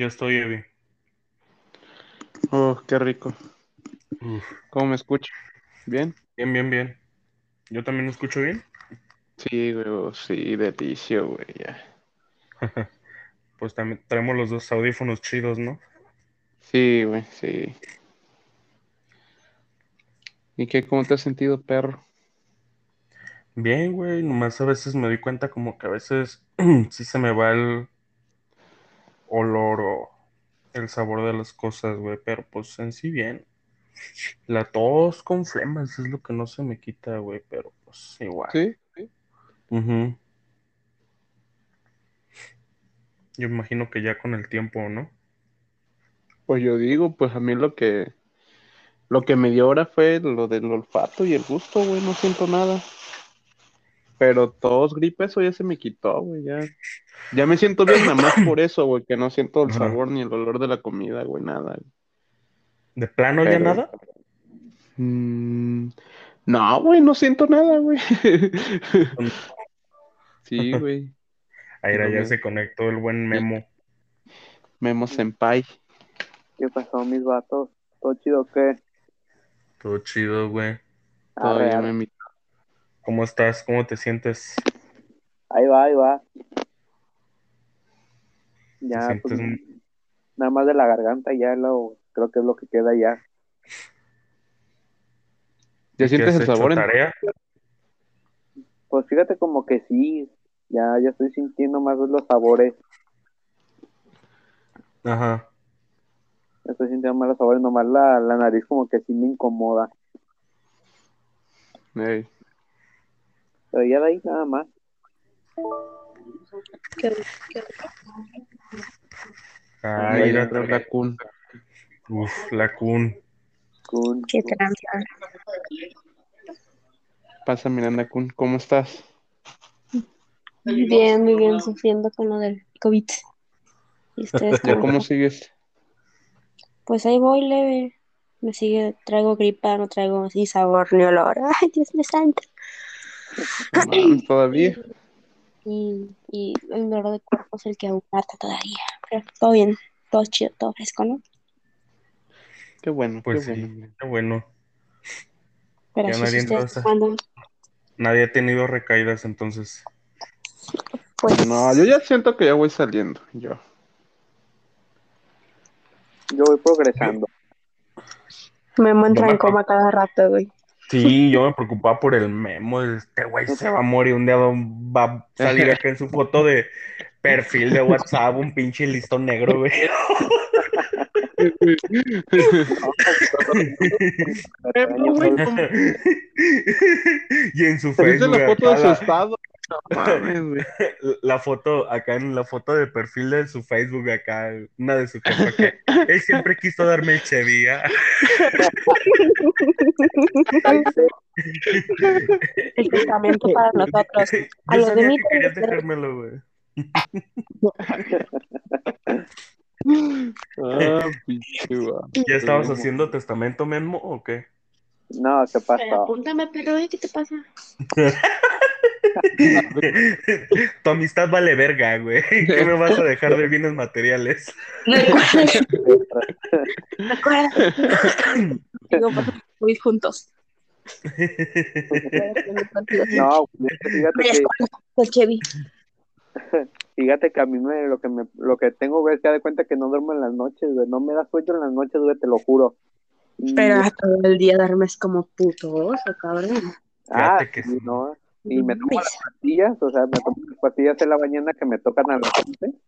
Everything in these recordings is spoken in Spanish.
Yo estoy, Evi. Oh, qué rico. Uf, ¿Cómo me escucho? ¿Bien? bien, bien, bien. ¿Yo también lo escucho bien? Sí, güey, oh, sí, delicio, güey, ya. Pues también traemos los dos audífonos chidos, ¿no? Sí, güey, sí. ¿Y qué, cómo te has sentido, perro? Bien, güey. Nomás a veces me doy cuenta como que a veces sí se me va el olor o el sabor de las cosas, güey. Pero pues en sí bien. La tos con flemas es lo que no se me quita, güey. Pero pues igual. Sí, sí. Ujú. Yo imagino que ya con el tiempo, ¿no? Pues yo digo, pues a mí lo que, lo que me dio ahora fue lo del olfato y el gusto, güey, no siento nada. Pero tos, gripe, eso ya se me quitó, güey, ya. Ya me siento bien nada más por eso, güey, que no siento el sabor ni el olor de la comida, güey, nada. güey. ¿De plano ya nada? Mm, no, güey, no siento nada, güey. Sí, güey. Ahí ya se conectó el buen Memo. Memo Senpai. ¿Qué pasó, mis vatos? ¿Todo chido o qué? Todo chido, güey. Todavía me mi- ¿Cómo estás? ¿Cómo te sientes? Ahí va, ahí va. ¿Te Ya, pues, nada más de la garganta ya lo, creo que es lo que queda ya. ¿Ya ¿Qué sientes el sabor en tarea? Pues fíjate como que sí, ya, ya estoy sintiendo más los sabores, Ajá. ya estoy sintiendo más los sabores, nomás la, la nariz como que sí me incomoda. Ey. Pero ya de ahí nada más. Ahí mira, entra la Kun. Uf, la Kun. Kun, Qué tranza. Pasa Miranda Kun, ¿cómo estás? Bien, muy bien, sufriendo con lo del COVID. ¿Y ustedes ¿Ya cómo cómo sigues? Pues ahí voy leve. Me sigue, traigo gripa, no traigo así sabor ni olor. Ay, Dios mío santo. Mames, todavía. Y, y el dolor de cuerpo es el que aún mata todavía. Pero todo bien, todo chido, todo fresco, ¿no? Qué bueno, Pues qué sí, bueno. qué bueno. Pero Ya nadie entonces. cuando, Nadie ha tenido recaídas entonces. pues, No, yo ya siento que ya voy saliendo. Yo. yo voy progresando. me me en coma cada rato, güey. Sí, yo me preocupaba por el Memo. Este güey se va a morir. Un día va a salir acá en su foto de perfil de WhatsApp un pinche listón negro, güey. y en su ¿Viste Facebook la foto de su estado? La foto acá en la foto de perfil de su Facebook acá, una de su jefa que él siempre quiso darme el chevía. El testamento para nosotros. A Yo los sabía de mí que querías dejármelo, güey. Ah, ¿Ya estabas haciendo testamento, Memo, o qué? No, ¿qué Pero pasó? apúntame, pero ¿eh? ¿qué te pasa? Tu amistad vale verga, güey. ¿Qué me vas a dejar de bienes materiales? Recuerda. Digo, voy juntos. No, que fíjate que, el Chevy. fíjate que a mí me, lo que me, lo que tengo, güey, es que da de cuenta que no duermo en las noches, güey, no me da sueño en las noches, güey, te lo juro. Y- Pero todo el día duermes como putoso, cabrón. ah, Fíjate que sí, sí. no, y me tomo las pastillas, o sea, me tomo las pastillas en la mañana que me tocan a las 11.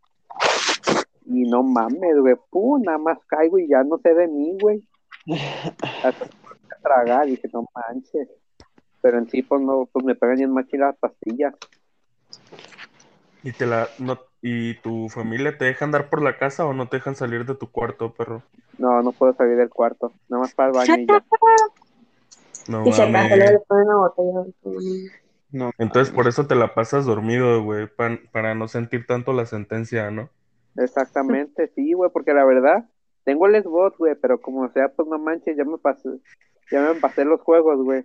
Y no mames, güey, pum, nada más caigo y ya no sé de mí, güey. Hasta que tragar, dije, no manches. Pero en sí, pues no, pues me pegan bien machín las pastillas. ¿Y, te la, no, ¿Y tu familia te deja andar por la casa o no te dejan salir de tu cuarto, perro? No, no puedo salir del cuarto, nada más para el baño y ya. No Y se una botella. No, Entonces por eso te la pasas dormido, güey, pa- para no sentir tanto la sentencia, ¿no? Exactamente, sí, güey, porque la verdad, tengo el Xbox, güey, pero como sea, pues no manches, ya me pasé, ya me pasé los juegos, güey.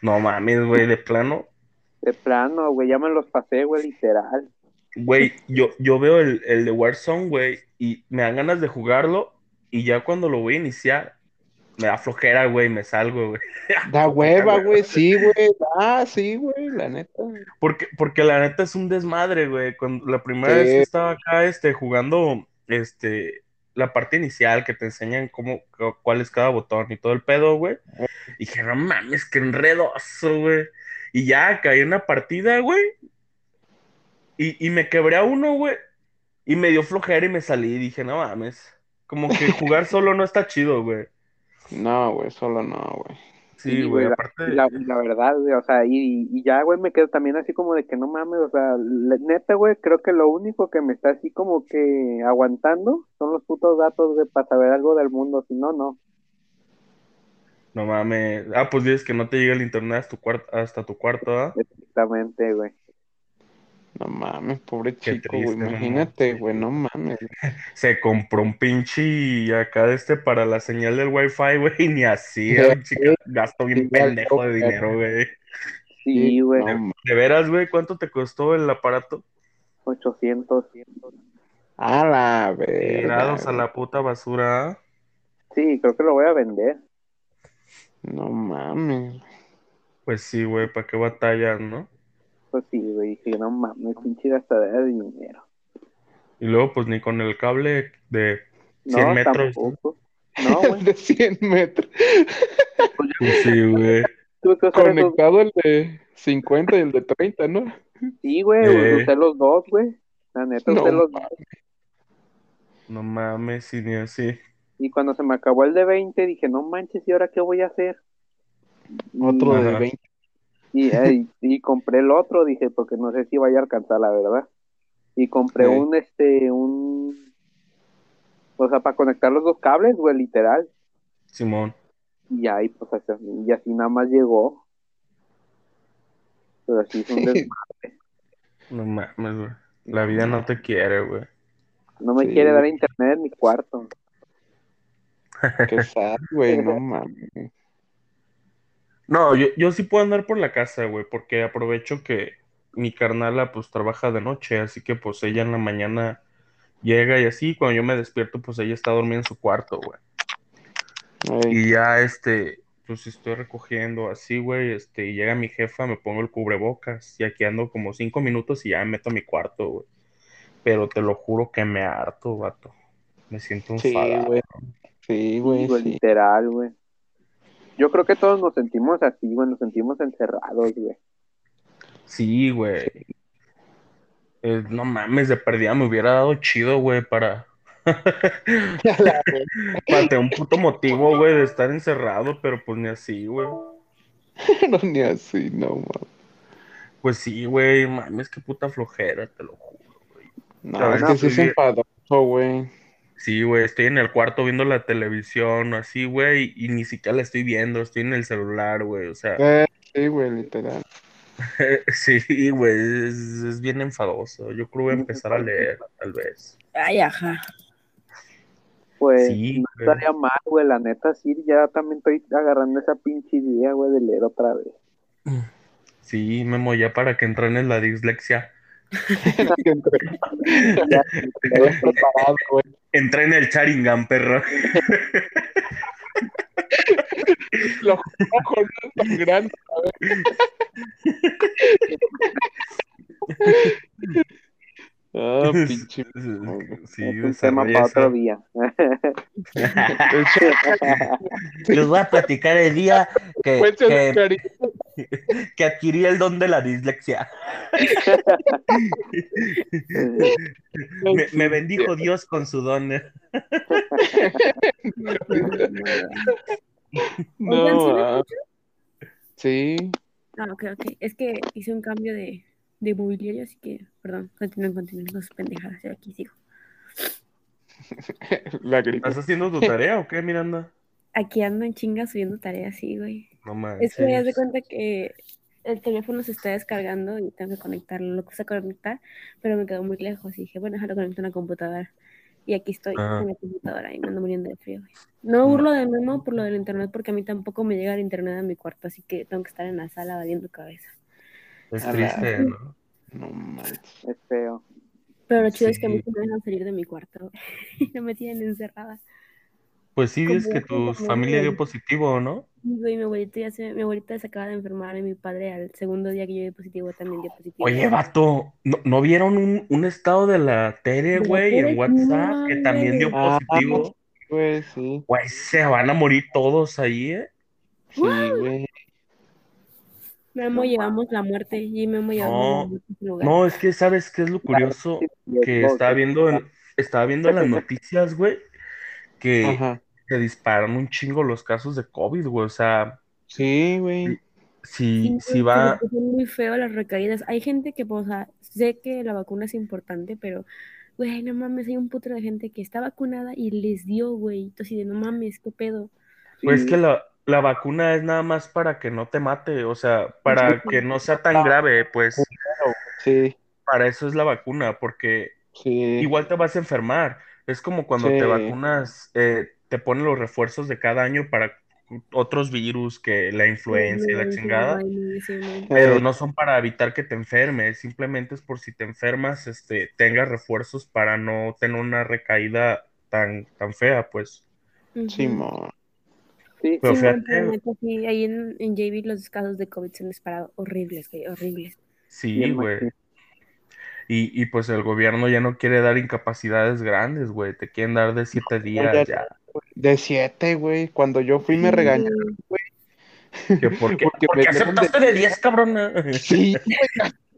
No mames, güey, de plano. De plano, güey, ya me los pasé, güey, literal. Güey, yo, yo veo el, el de Warzone, güey, y me dan ganas de jugarlo y ya cuando lo voy a iniciar, me da flojera, güey, me salgo, güey. Da hueva, güey, sí, güey. Ah, sí, güey, la neta. Porque, porque la neta es un desmadre, güey. Cuando la primera Sí. vez que estaba acá, este, jugando, este, la parte inicial que te enseñan cómo, cu- cuál es cada botón y todo el pedo, güey. Y dije, no mames, qué enredoso, güey. Y ya caí en una partida, güey. Y, y me quebré a uno, güey. Y me dio flojera y me salí. Y dije, no mames. Como que jugar solo no está chido, güey. No, güey, solo no, güey. Sí, güey, la, aparte. y la, y la verdad, güey, o sea, y, y ya, güey, me quedo también así como de que no mames, o sea, le- neta, güey, creo que lo único que me está así como que aguantando son los putos datos, güey, para saber algo del mundo, si no, no. No mames. Ah, pues dices que no te llega el internet hasta tu cuarto, hasta tu cuarto, ¿ah? Exactamente, güey. No mames, pobre Qué chico, güey. triste, no Imagínate, güey, no mames. Se compró un pinche y acá de este para la señal del wifi, güey, y ni así, Ya un chica, gasto bien pendejo de dinero, güey. Sí, güey, No, De veras, güey, ¿cuánto te costó el aparato? 800. a la verga. Tirados a güey. la puta basura. ¿ah? Sí, creo que lo voy a vender. No mames. Pues sí, güey, ¿para qué batallar, no? Pues sí, güey, dije, no mames, pinche gastadera de dinero. Y luego, pues ni con el cable de No, 100 metros. tampoco. No, güey, de 100 metros. Pues sí, güey. tuve que usar esos Conectado el de 50 y el de 30, ¿no? Sí, güey, Eh. usé los dos, güey. La neta, No usé los dos. mames. No mames, sí, ni así. Y cuando se me acabó el de 20, dije, no manches, ¿y ahora qué voy a hacer? Otro de Ajá. 20. Y, eh, y, y compré el otro, dije, porque no sé si vaya a alcanzar, la verdad. Y compré Sí. un, este, un... O sea, para conectar los dos cables, güey, literal. Simón. Y ahí, pues, así, y así nada más llegó. Pero así es un desmadre. No mames, güey. La vida no te quiere, güey. No me Sí. quiere dar internet en mi cuarto. Qué sad, güey, no mames. No, yo, yo sí puedo andar por la casa, güey, porque aprovecho que mi carnala pues trabaja de noche, así que pues ella en la mañana llega y así, cuando yo me despierto pues ella está dormida en su cuarto, güey. Ey, Y ya este, pues estoy recogiendo así, güey, este, y llega mi jefa, me pongo el cubrebocas y aquí ando como cinco minutos y ya me meto a mi cuarto, güey. Pero te lo juro que me harto, vato. Me siento Sí, enfadado. güey. Sí, güey, güey, sí. literal, güey. Yo creo que todos nos sentimos así, güey, nos sentimos encerrados, güey. Sí, güey. Eh, no mames, de perdida me hubiera dado chido, güey, para... para tener un puto motivo, güey, de estar encerrado, pero pues ni así, güey. No, ni así, no mames. Pues sí, güey, mames, qué puta flojera, te lo juro. No, Ah, es no, que sí es enfadoso, güey. Sí, güey, estoy en el cuarto viendo la televisión, así, güey, y ni siquiera la estoy viendo, estoy en el celular, güey, o sea, Eh, sí, güey, literal. sí, güey, es, es bien enfadoso. Yo creo que voy a empezar a leer, tal vez. Ay, ajá. Pues Sí, no güey. estaría mal, güey, la neta, sí, ya también estoy agarrando esa pinche idea, güey, de leer otra vez. Sí, Memo, ya para que entrenes la dislexia. Güey. Entrena el Sharingan, perro. Los ojos no están grandes. Ah, pinche. Sí, es un tema para otro día. Les voy a platicar el día que, que, adquirí el don de la dislexia. Me, me bendijo Dios con su don. No, Oigan, ¿sí me ah, sí. Ah, ok, ok. Es que hice un cambio de, de mobiliario, así que, perdón, continúen, continúen con sus pendejadas. Yo aquí sigo. La gripe. ¿Estás haciendo tu tarea o qué, Miranda? Aquí ando en chinga subiendo tareas, sí, güey. No manches. Es que me das de cuenta que el teléfono se está descargando y tengo que conectarlo. Lo puse a conectar, pero me quedó muy lejos y dije, bueno, déjalo conectar a una computadora. Y aquí estoy Ah. en la computadora y me ando muriendo de frío, güey. No burlo de Memo por lo del internet, porque a mí tampoco me llega el internet a mi cuarto, así que tengo que estar en la sala valiendo cabeza. Es A la- triste, ¿no? No manches. es feo. Pero lo chido es que a mí Sí. sí me dejan salir de mi cuarto. Y no me tienen encerrada. Pues sí, es que tu familia dio positivo, ¿no? Y, güey, mi abuelita ya se, mi abuelita se acaba de enfermar y mi padre al segundo día que yo dio positivo también dio positivo. Oye, vato, ¿no, no vieron un, un estado de la Tere, güey, en WhatsApp no, que también dio güey. Ah, positivo? Güey, sí. Güey, se van a morir todos ahí, ¿eh? Sí, güey. Memo llevamos la muerte y Memo llevamos No, su lugar. No, es que, ¿sabes qué es lo curioso? Que estaba viendo en, estaba viendo en las noticias, güey, que se disparan un chingo los casos de COVID, güey. O sea, Sí, güey. si, Sí, si güey, va, puso muy feo las recaídas. Hay gente que, pues, o sea, sé que la vacuna es importante, pero, güey, no mames, hay un putro de gente que está vacunada y les dio, güey. Entonces, de no mames, qué pedo. pues que la, la vacuna es nada más para que no te mate, o sea, para que no sea tan grave, pues Sí, para eso es la vacuna, porque sí. igual te vas a enfermar. Es como cuando Sí. te vacunas, eh, te ponen los refuerzos de cada año para otros virus que la influenza y la Sí, chingada. sí, sí, sí. Pero no son para evitar que te enfermes, simplemente es por si te enfermas, este, tengas refuerzos para no tener una recaída tan, tan fea, pues. Simón. Sí, Pero Sí, fíjate, no, pero neta, sí, ahí en, en JB los casos de COVID se han disparado horribles, güey, horribles. sí, güey. Y, y pues el gobierno ya no quiere dar incapacidades grandes, güey. Te quieren dar de siete días ya. De siete, güey. Cuando yo fui me regañaron, güey. ¿Por qué, Porque por me qué dieron de- aceptaste de 10, cabrona? Sí, güey,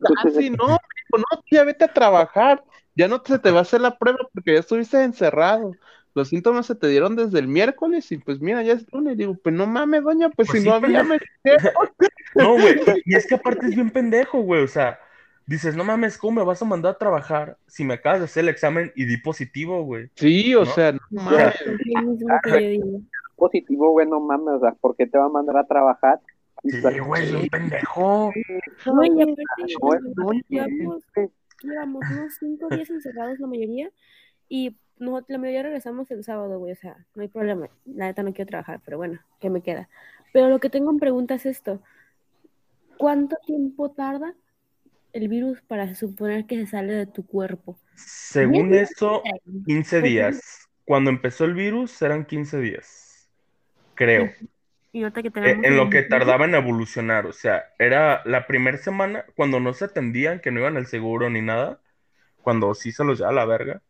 casi no, no, ya vete a trabajar, ya no se te va a hacer la prueba porque ya estuviste encerrado. Los síntomas se te dieron desde el miércoles y pues mira, ya es lunes. Digo, pues no mames, doña, pues, Pues si sí, no había, me No, güey. Y es que aparte es bien pendejo, güey. O sea, dices, no mames, ¿cómo me vas a mandar a trabajar si me acabas de hacer el examen y di positivo, güey? Sí, o ¿No? sea, no No, mames. Positivo, güey, no mames, o sea, ¿por qué te va a mandar a trabajar? Y Sí, pues, güey, es bien pendejo. Aparte, No, güey, llevamos, llevamos unos cinco días encerrados la mayoría y no, la mayoría regresamos el sábado, güey, o sea, no hay problema. La neta no quiero trabajar, pero bueno, ¿qué me queda? Pero lo que tengo en pregunta es esto. ¿Cuánto tiempo tarda el virus para suponer que se sale de tu cuerpo? Según eso, 15 días. Cuando empezó el virus eran 15 días. Creo. Y que Eh, tenemos en lo que tardaba en evolucionar, o sea, era la primera semana cuando no se atendían, que no iban al seguro ni nada, cuando sí se los llevaba a la verga,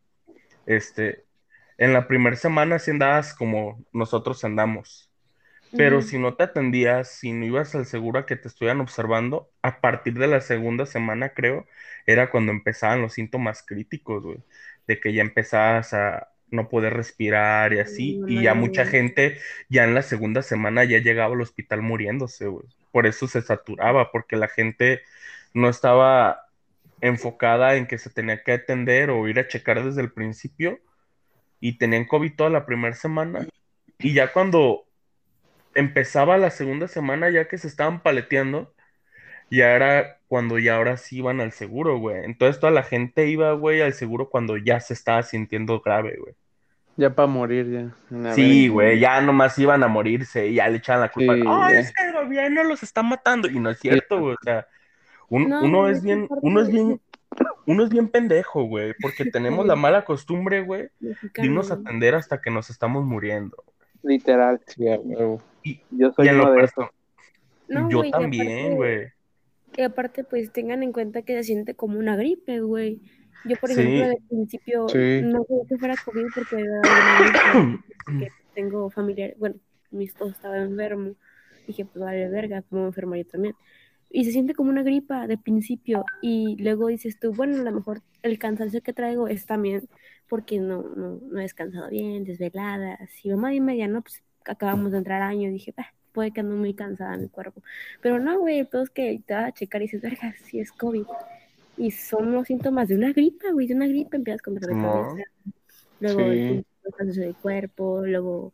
este, en la primera semana sí andabas como nosotros andamos, pero si no te atendías, si no ibas al seguro a que te estuvieran observando, a partir de la segunda semana, creo, era cuando empezaban los síntomas críticos, güey, de que ya empezabas a no poder respirar y así, No, y ya no, mucha no. gente ya en la segunda semana ya llegaba al hospital muriéndose, güey. Por eso se saturaba, porque la gente no estaba enfocada en que se tenía que atender o ir a checar desde el principio y tenían COVID toda la primera semana y ya cuando empezaba la segunda semana ya que se estaban paleteando, ya era cuando ya ahora sí iban al seguro, güey. Entonces toda la gente iba, güey, al seguro cuando ya se estaba sintiendo grave, güey. Ya para morir, ya. Sí, güey, ya nomás iban a morirse y ya le echaban la culpa. Sí, Ah, ya. es que el gobierno los está matando. Y no es cierto, güey. O sea, un- No, uno güey, es bien, uno es bien, uno es bien pendejo, güey, porque tenemos la mala costumbre, güey, de irnos a güey. atender hasta que nos estamos muriendo. literal, Sí, a huevo. Y, yo soy uno de esos. No, yo güey, también, aparte- güey. Y aparte, pues tengan en cuenta que se siente como una gripe, güey. Yo, por Sí. ejemplo, de principio Sí. no creí que fuera COVID porque tengo familiar, bueno, mi esposo estaba enfermo. Dije, pues vale, verga, como enfermo yo también. Y se siente como una gripa de principio. Y luego dices tú, bueno, a lo mejor el cansancio que traigo es también porque no, no, no he descansado bien, desveladas. Y mamá y media, no, pues acabamos de entrar año. Dije, "Bah, puede que ando muy cansada mi cuerpo. Pero no, güey, el pedo es que te vas a checar y dices, verga, si es COVID. Y son los síntomas de una gripa, güey, de una gripa. Empiezas con dolor de cabeza, luego Sí. el cansancio del cuerpo, luego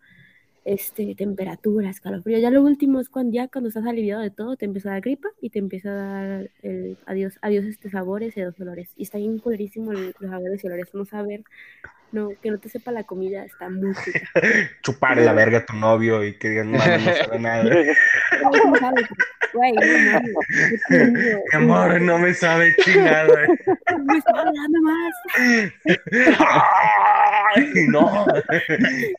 este, temperaturas, escalofrío. Ya lo último es cuando ya cuando estás aliviado de todo, te empieza a dar gripa y te empieza a dar el adiós, adiós este sabores y los olores. Y está bien culerísimo el- los sabores y olores. No saber, no, que no te sepa la comida, está muy rica. Chupar la verga a tu novio y que digan, no, no sabe nada. No, no sabe, güey, no digo, Mi amor, no me sabe chingada. me está hablando más. Ay, no.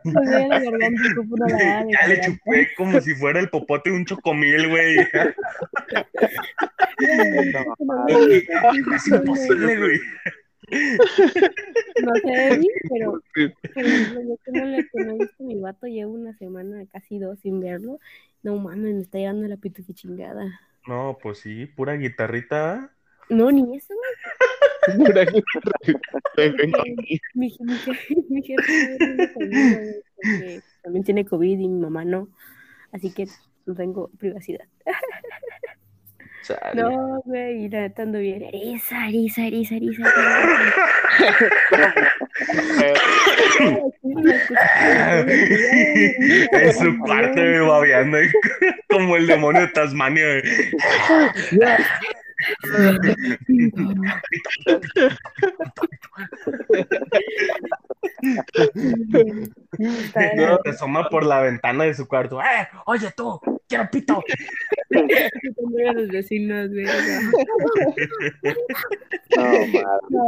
Ya le chupé como si fuera el popote de un chocomil, güey. Es imposible, güey. No sé pero por ejemplo, yo que no, le, que no he visto a mi vato, llevo una semana, casi dos sin verlo. No mames, me está llegando la pitufi chingada. No, pues sí, pura guitarrita. No, ni eso, güey. Mi, mi, mi jefe conmigo, también tiene COVID y mi mamá no. Así que no tengo privacidad. Chale. No, güey, y la neta ando bien. Eriza, eriza, eriza, eriza. En su cuarto, güey, babeando como el demonio de Tasmania. No. Se asoma por la ventana de su cuarto. ¡Eh! Oye tú, quiero pito. Tengo a los vecinos, güey. o sea, No.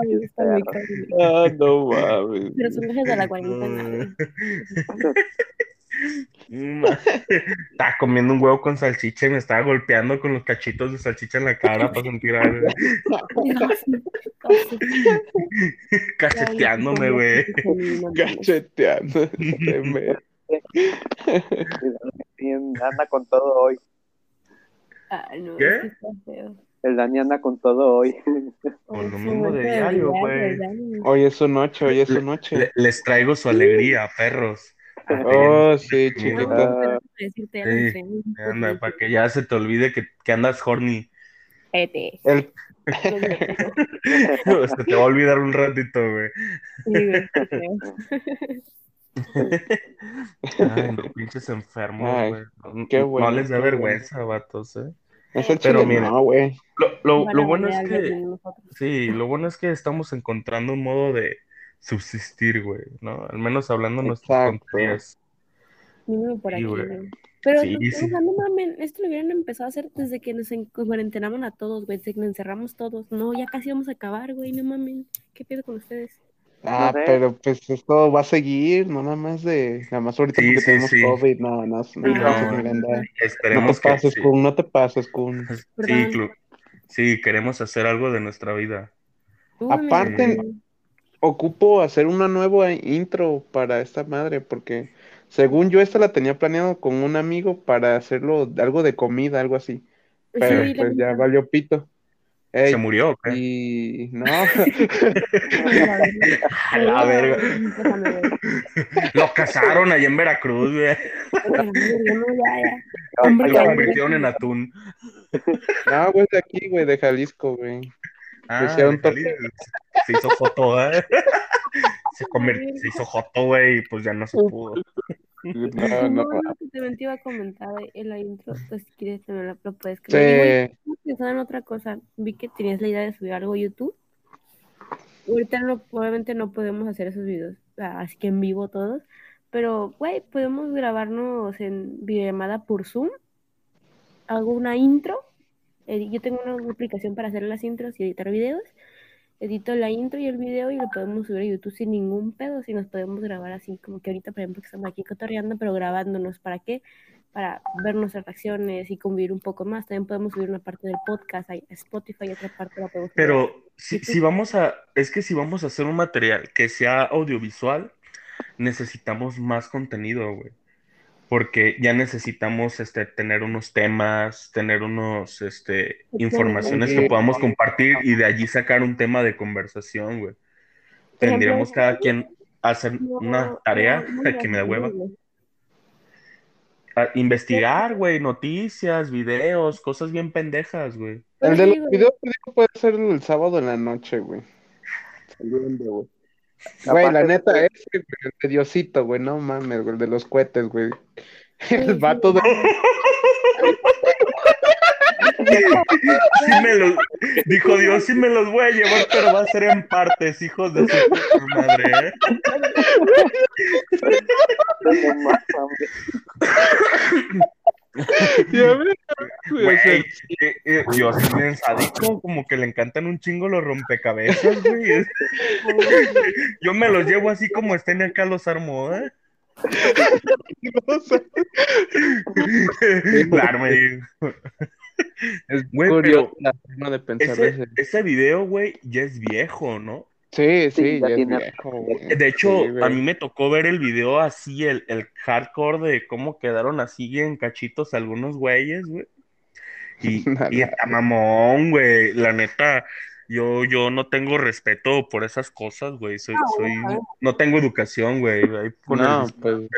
Ah, no mames. Pero son gajes de la cuarentena, Estaba comiendo un huevo con salchicha y me estaba golpeando con los cachitos de salchicha en la cara para sentir algo. Cacheteándome, güey. Cacheteando. anda con todo hoy. Ah, no, ¿Qué? El Dani anda con todo hoy. Hoy es su noche, hoy es su noche. Le- les traigo su alegría, perros. Oh, sí, No, lo Sí, Anda, para que ya se te olvide que, que andas horny. Cállate. El, Se te va a olvidar un ratito, güey. Ay, los pinches enfermos, Ay, güey. qué No bueno, les da vergüenza, vatos, ¿eh? es el Pero chile, mira. no, güey. Lo, lo- lo bueno es que, sí, lo bueno es que estamos encontrando un modo de subsistir, güey, ¿no? Al menos hablando nuestras tonterías. Mínimo por Sí, aquí, güey. Pero, Sí, no, sí. mamen, esto lo hubieran empezado a hacer desde que nos en- cuarentenaban a todos, güey, desde que nos encerramos todos. No, ya casi vamos a acabar, güey, no mamen. ¿Qué pedo con ustedes? Ah, No sé. pero pues esto va a seguir, no nada más de, nada más ahorita Sí, porque sí, tenemos sí. COVID, no, no, no, no. Te pases, sí. Kun, no te pases, Kun. Sí, sí, queremos hacer algo de nuestra vida. Aparte-. Ocupo hacer una nueva intro para esta madre, porque según yo esta la tenía planeado con un amigo para hacerlo algo de comida, algo así. Pero Sí, pues ya valió pito. Ey, ¿Se murió qué? y no, A la verga. Lo cazaron allá en Veracruz, güey. Lo convirtieron en atún. no, güey, de aquí, güey, de Jalisco, güey. Ah, hicieron se hizo joto, ¿eh? Se, convirtió, se hizo joto, güey, y pues ya no se pudo. No, No, no, no, que también te iba a comentar en la intro, pues si quieres lo puedes creer. sí, pensaba en otra cosa, vi que tenías la idea de subir algo a YouTube. Ahorita no, obviamente no podemos hacer esos videos, ah, así que en vivo todos, pero, güey, podemos grabarnos en videollamada por Zoom. Hago una intro, yo tengo una aplicación para hacer las intros y editar videos. Edito la intro y el video y lo podemos subir a YouTube sin ningún pedo, si nos podemos grabar así, como que ahorita, por ejemplo, que estamos aquí cotorreando, pero grabándonos, ¿para qué? Para ver nuestras reacciones y convivir un poco más. También podemos subir una parte del podcast a Spotify y otra parte la podemos subir Pero si, si vamos a, es que si vamos a hacer un material que sea audiovisual, necesitamos más contenido, güey. Porque ya necesitamos este, tener unos temas, tener unos, este, informaciones que podamos compartir y de allí sacar un tema de conversación, güey. Tendríamos cada quien hacer No, una tarea no, no, que me da hueva. A investigar, güey, noticias, videos, cosas bien pendejas, güey. el de los videos puede ser el sábado en la noche, güey. Saliendo, güey. Güey, la neta, güey, el de Diosito, güey, no mames, güey, el de los cohetes, güey. Sí, El vato de... Sí me los, dijo Dios, sí me los voy a llevar, pero va a ser en partes, hijos de su puta madre. ¿eh? güey, eh, eh, Dios es sádico, como que le encantan un chingo los rompecabezas, güey. Es- Yo me los llevo así como estén acá los armo, ¿eh? Claro, güey. es Güey, curioso la forma de pensar de Ese, ese. ese video, güey, ya es viejo, ¿no? Sí, sí, Sí, ya tiene- viejo. De hecho, Sí, a mí me tocó ver el video así, el, el hardcore de cómo quedaron así en cachitos algunos güeyes, güey. Y, y está mamón, güey. La neta, yo, yo no tengo respeto por esas cosas, güey. Soy, soy, no tengo educación, güey. No, el- pues.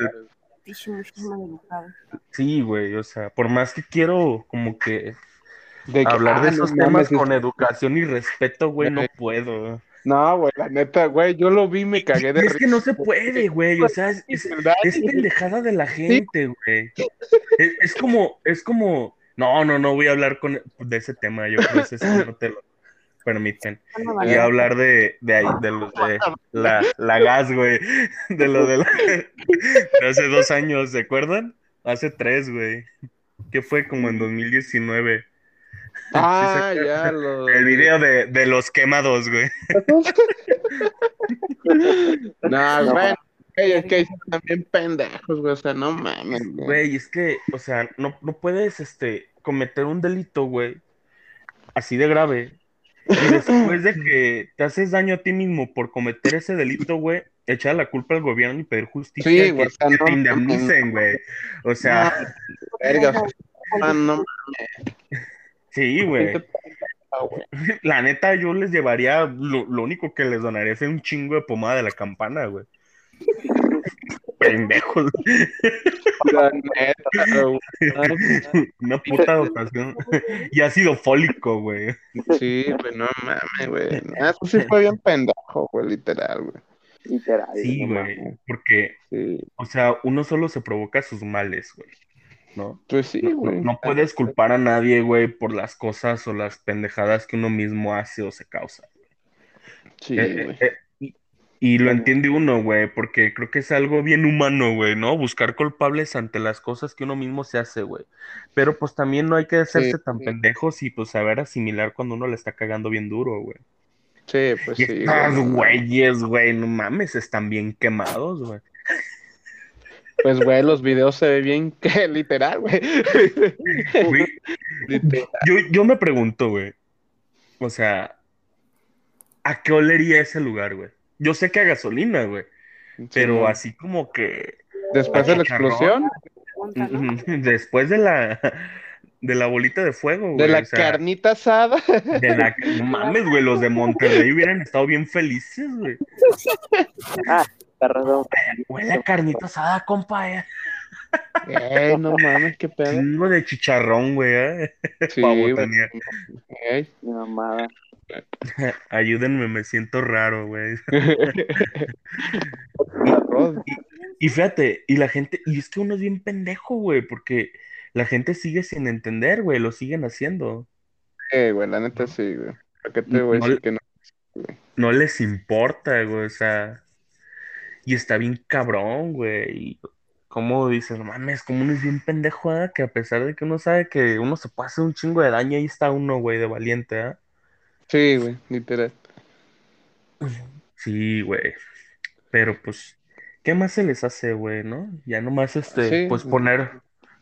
Sí, güey. O sea, por más que quiero como que de que, hablar de ah, no esos mames, temas es- con educación y respeto, güey, no Güey. puedo. No, güey, la neta, güey, yo lo vi y me cagué de es que no se puede, güey. O sea, es, es- pendejada de la gente, güey. Es, es como, es como, no, no, no voy a hablar con, de ese tema. Yo creo que ese no te lo permiten. Y hablar de, de ahí, de los de la, la gas, güey. De lo de, la- de hace dos años, ¿se acuerdan? Hace tres, güey. Que fue como en 2019. Ah, Sí, ya, lo... El video de, de los quemados, güey. No, güey, güey, es que también pendejos, güey, o sea, no mames, güey. Güey, es que, o sea, no, no puedes este, cometer un delito, güey, así de grave. Y después de que te haces daño a ti mismo por cometer ese delito, güey, echar la culpa al gobierno y pedir justicia Sí, que, güey, o sea, que no, te indemnicen, güey. O sea, Verga, ah, no sí, güey. La neta, yo les llevaría, lo, lo único que les donaría es un chingo de pomada de la campana, güey. Pendejos. La neta, güey. Una puta dotación. Y ácido fólico, güey. Sí, güey, no mames, güey. No, Eso sí fue bien pendejo, güey, literal, güey. Literal. Sí, güey. Porque, Sí, o sea, uno solo se provoca sus males, güey. ¿No? pues sí, No, no- güey. no puedes culpar a nadie, güey, por las cosas o las pendejadas que uno mismo hace o se causa. Sí, Eh, güey. eh, y, y lo entiende uno, güey, porque creo que es algo bien humano, güey, ¿no? Buscar culpables ante las cosas que uno mismo se hace, güey. Pero pues también no hay que hacerse Sí, tan sí. pendejos y pues saber asimilar cuando uno le está cagando bien duro, güey. Sí, pues Y sí, estos güey. güeyes, güey, no mames, están bien quemados, güey. Pues, güey, los videos se ve bien que literal, güey. Yo, yo me pregunto, güey, o sea, ¿a qué olería ese lugar, güey? Yo sé que a gasolina, güey, pero así como que Después de la chicharrón. explosión, después de la de la bolita de fuego, güey, de la o sea, carnita asada. de la no mames, güey, los de Monterrey hubieran estado bien felices, güey. Huele a carnita asada, compa, eh. Ey, no mames, qué pedo. Chingo de chicharrón, güey, eh. Sí, güey. mamada. Ayúdenme, me siento raro, güey. Y fíjate, y la gente, y es que uno es bien pendejo, güey, porque la gente sigue sin entender, güey, lo siguen haciendo. Eh, güey, la neta sí, güey. ¿Para qué te voy a No decir le- que no? No les importa, güey, o sea, y está bien cabrón, güey, como dices, no mames, como uno es bien pendejo, ¿ah? Que a pesar de que uno sabe que uno se puede hacer un chingo de daño, ahí está uno, güey, de valiente, ¿ah? Sí, güey, literal. Sí, güey, pero pues, ¿qué más se les hace, güey, no? Ya nomás, este, Sí. pues poner,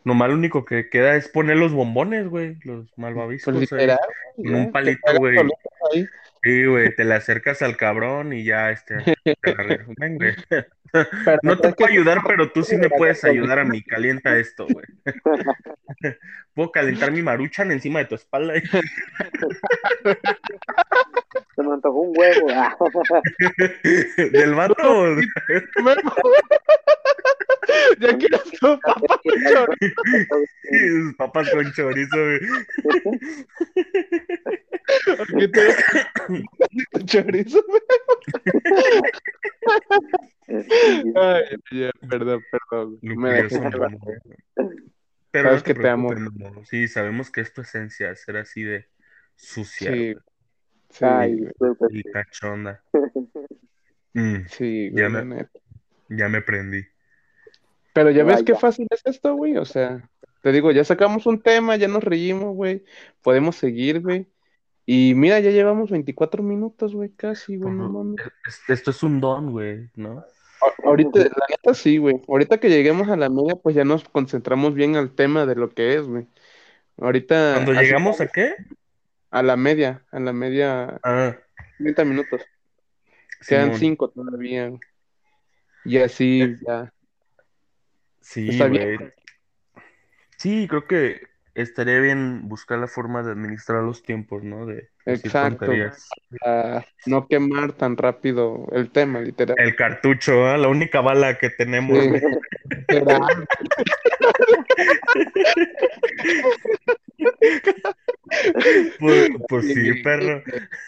nomás lo único que queda es poner los bombones, güey, los malvaviscos Pues literal. Con ya, un palito, güey. Sí, güey, te le acercas al cabrón y ya, este, te la güey. No te puedo ayudar, pero tú sí me puedes ayudar a mí. Calienta esto, güey. Puedo calentar mi maruchan encima de tu espalda. Se me antojó un huevo. Del vato. ya quiero tu papá con chorizo. Papas con chorizo, güey. ¿Qué te chorizo, güey? Ay, perdón, perdón. Me dejé. Pero Sabes no te que te amo. Sí, sabemos que es tu esencia, ser así de sucia Sí, güey, sí, Ay, y cachonda. Mm, sí, Ya güey, me- ya me prendí. Pero ya ves qué fácil es esto, güey. O sea, te digo, ya sacamos un tema, ya nos reímos, güey. Podemos seguir, güey. Y mira, ya llevamos 24 minutos, güey, casi, güey, no Ujú. mames. Es- Esto es un don, güey, ¿no? Ahorita, la neta sí, güey. Ahorita que lleguemos a la media, pues ya nos concentramos bien al tema de lo que es, güey. Ahorita, Cuando llegamos a qué? A la media, a la media, Ah, 30 minutos. Simón. 5 todavía. Y así, ya. Sí, Está bien. güey. Sí, creo que estaría bien buscar la forma de administrar los tiempos, ¿no? De Exacto. para no quemar tan rápido el tema, literal. El cartucho, ¿ah? La única bala que tenemos. Sí. Pues, pues sí, perro.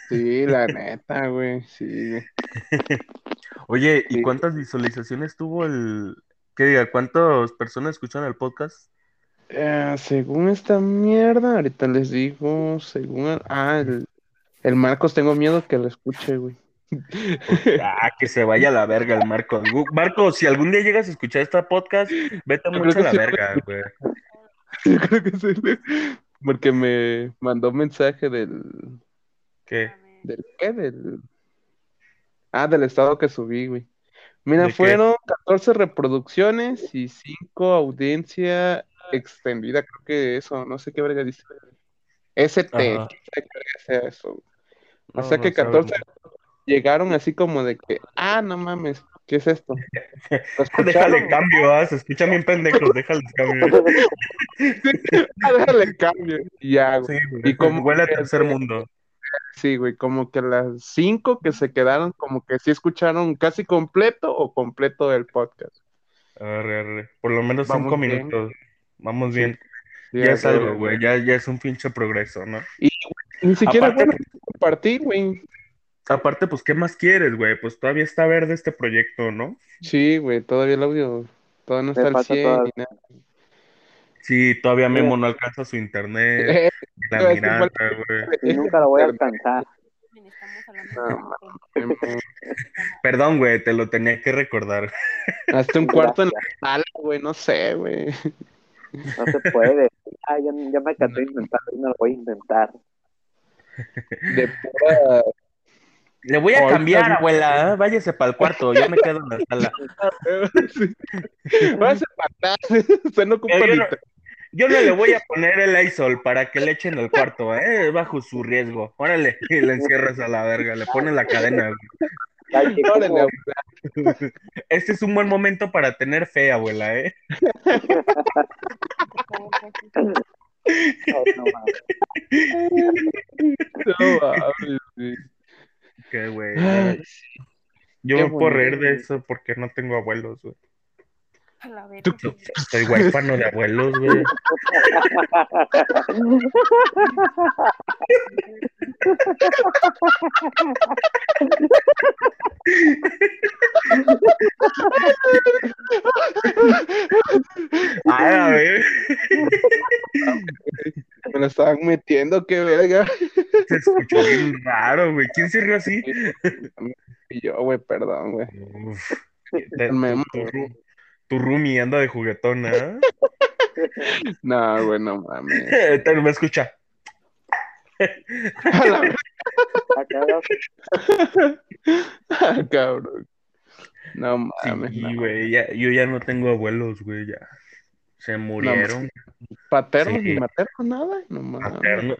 Sí, la neta, güey. Sí. Oye, ¿y Sí. cuántas visualizaciones tuvo el... ¿Qué diga? ¿Cuántas personas escuchan el podcast? Eh, según esta mierda, ahorita les digo, según el, ah, el, el Marcos, tengo miedo que lo escuche, güey. Ah, que se vaya a la verga el Marco. Gu- Marco, si algún día llegas a escuchar este podcast, vete mucho a la verga, güey. Yo creo que sí, güey. Porque me mandó un mensaje del, ¿Qué? ¿del qué? Del, ah, del estado que subí, güey. Mira, ¿De qué? fueron 14 reproducciones y 5 audiencia extendida, creo que eso, no sé qué verga dice. ST, Ajá. no qué verga sea eso. güey. O No, sea no que 14 sabemos. llegaron así como de que, ah, no mames, ¿qué es esto? Déjale cambio, ¿ah? Se escuchan bien pendejos, déjale cambio. ah, déjale cambio. Y ya, güey. Sí, güey. Y como Huele a tercer mundo. Sí, güey, como que las cinco que se quedaron, como que sí escucharon casi completo o completo el podcast. Arre, arre. Por lo menos Vamos cinco bien. minutos. Vamos Sí. bien. Sí, Ya es algo, güey. Ya, ya es un pinche progreso, ¿no? Ni siquiera, Aparte- bueno, compartir, güey. Aparte, pues, ¿qué más quieres, güey? Pues todavía está verde este proyecto, ¿no? Sí, güey, todavía el audio, todavía no está al falta 100 todavía. ni nada. Sí, todavía. Memo no alcanza su internet, Eh, la mirada, güey. Y nunca lo voy a alcanzar. No. Perdón, güey, te lo tenía que recordar. Hasta un cuarto en la sala, güey, no sé, güey. No se puede. Ah, ya, ya me cansé de intentarlo y no lo voy a intentar. De pura... Le voy a cambiar, abuela. ¿eh? Váyase para el cuarto, yo me quedo en la sala. Sí. Váyase para atrás, usted no ocupa yo, no, yo no le voy a poner el ISOL para que le echen el cuarto, ¿eh? Bajo su riesgo. Órale, y le encierras a la verga, le pones la cadena. Ay, Órale, Este es un buen momento para tener fe, abuela, ¿eh? no, no mames. no mames, güey. Ay, Yo qué me puedo reír de eso porque no tengo abuelos, güey. A la verga. Tú- Soy huérfano de abuelos, güey. Ay, a ver. Me lo estaban metiendo, qué verga. Se escuchó bien raro, güey. ¿Quién se rió así? Y yo, güey, perdón, güey. Uf. Te- Memo. Tu, ru- tu roomie anda de juguetona. ¿eh? No, güey, no mames. Te me escucha. A la verga, Acá, cabrón. No mames, Sí, no. güey. ya- yo ya no tengo abuelos, güey. Ya. Se murieron. Paternos Sí. ni maternos, nada. No mames. Paterno.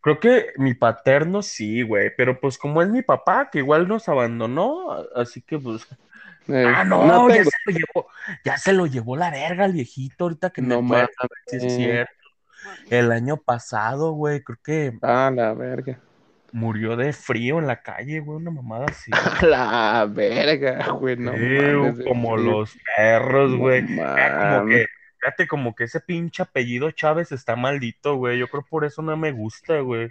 Creo que mi paterno sí, güey. Pero pues como es mi papá, que igual nos abandonó, así que pues. Eh, ah, no, ya se lo llevó. Ya se lo llevó la verga el viejito, ahorita que No me sí es cierto. El año pasado, güey, creo que Ah, la verga. murió de frío en la calle, güey, una mamada así. A la verga, güey, no mames. como los perros, güey. Como que, fíjate, como que ese pinche apellido Chávez está maldito, güey. Yo creo por eso no me gusta, güey.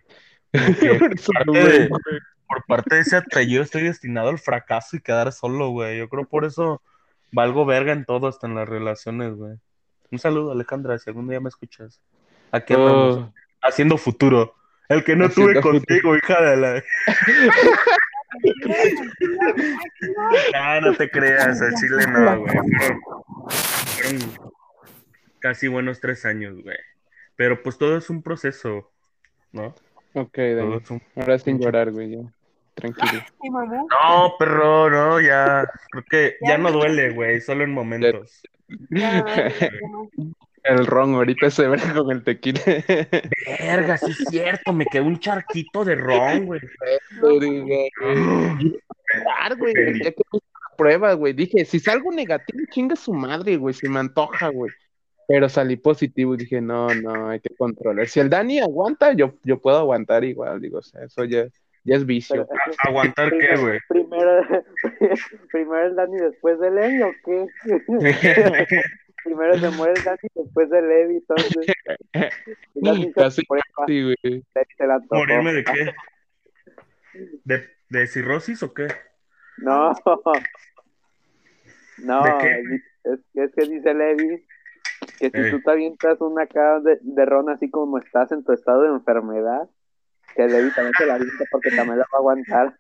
Como que Eso, parte de- güey. Por parte de ese apellido estoy destinado al fracaso y quedar solo, güey. Yo creo por eso valgo verga en todo, hasta en las relaciones, güey. Un saludo, Alejandra, si algún día me escuchas. Aquí andamos, Oh, haciendo futuro. El que no Haciendo tuve contigo, hija de la... Ah, no te creas, al chile no, güey. Casi buenos tres años, güey. Pero pues todo es un proceso, ¿no? ok, Dani. un- Ahora sin llorar, güey, ya. Tranquilo. No, perro, no, ya. Creo que ya no duele, güey, solo en momentos. Ya, ya no. El ron ahorita se ve con el tequila. Verga, sí es cierto, me quedó un charquito de ron, güey. Claro, güey, ya que prueba, güey. Dije, si salgo negativo, chinga su madre, güey, se me antoja, güey. Pero salí positivo y dije, no, no, hay que controlar. Si el Dani aguanta, yo, yo puedo aguantar igual, digo, o sea, eso ya, ya es vicio. ¿Aguantar qué, güey? Primero, primero el Dani después del Levi o qué? primero se muere el Dani después del Levi, entonces. Dani Casi, sí, güey. ¿Morirme de qué? ¿De, de cirrosis o qué? No. No, ¿De qué? es, es que dice Levi que si Eh. tú te avientas una cara de, de ron así como estás en tu estado de enfermedad, que Levi también te la avienta porque también la va a aguantar.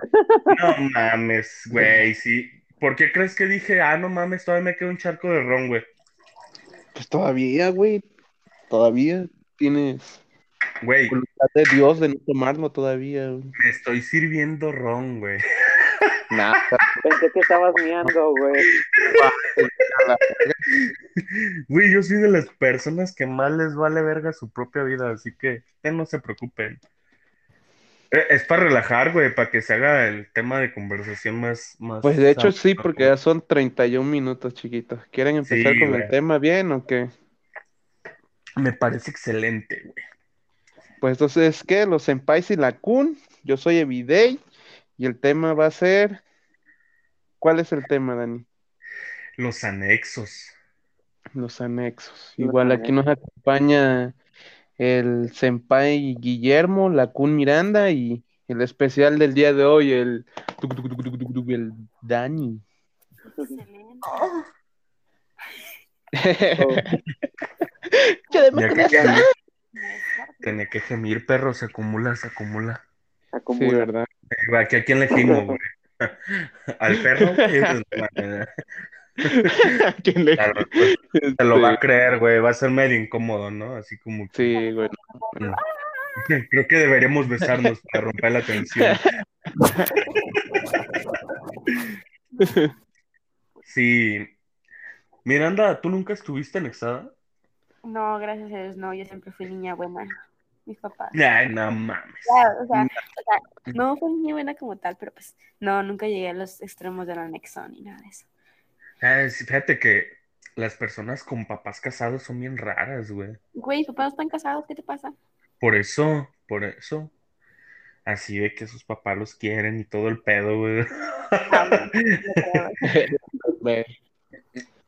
No mames, güey, sí. ¿Por qué crees que dije, ah, no mames, todavía me queda un charco de ron, güey? Pues todavía, güey, todavía tienes Güey, voluntad de Dios de no tomarlo todavía, güey. me estoy sirviendo ron, güey. Nada, Pensé que estabas miando, güey. Güey, yo soy de las personas que más les vale verga su propia vida, así que no se preocupen. Eh, Es para relajar, güey, para que se haga el tema de conversación más, más Pues de hecho sí, porque ya son 31 minutos, chiquitos. ¿Quieren empezar Sí, con güey. el tema bien o qué? Me parece excelente, güey. Pues entonces, ¿qué? Los senpais y la kun. Yo soy Evidey y el tema va a ser... ¿Cuál es el tema, Dani? Los anexos. Los anexos. Igual aquí nos acompaña el senpai Guillermo, la kun Miranda y el especial del día de hoy, el, el Dani. Excelente. Ya Ya que gemir, tenía que gemir, perro, se acumula, se acumula. Sí, Acumula. ¿verdad? Eh, Aquí a quién le gimo, güey. Al perro. ¿Quién le- Claro, pues, se lo va a Este, creer, güey. Va a ser medio incómodo, ¿no? Así como Sí, güey. Creo que deberíamos besarnos para romper la tensión. Sí. Miranda, ¿tú nunca estuviste anexada? No, gracias a Dios, no, yo siempre fui niña buena. Mis papás. Ay, no mames. Claro, o sea, o sea, no fui niña buena como tal, pero pues no, nunca llegué a los extremos del anexo ni nada de eso. Ay, fíjate que las personas con papás casados son bien raras, güey. Güey, papás están casados, ¿qué te pasa? Por eso, por eso. Así de que sus papás los quieren y todo el pedo, güey.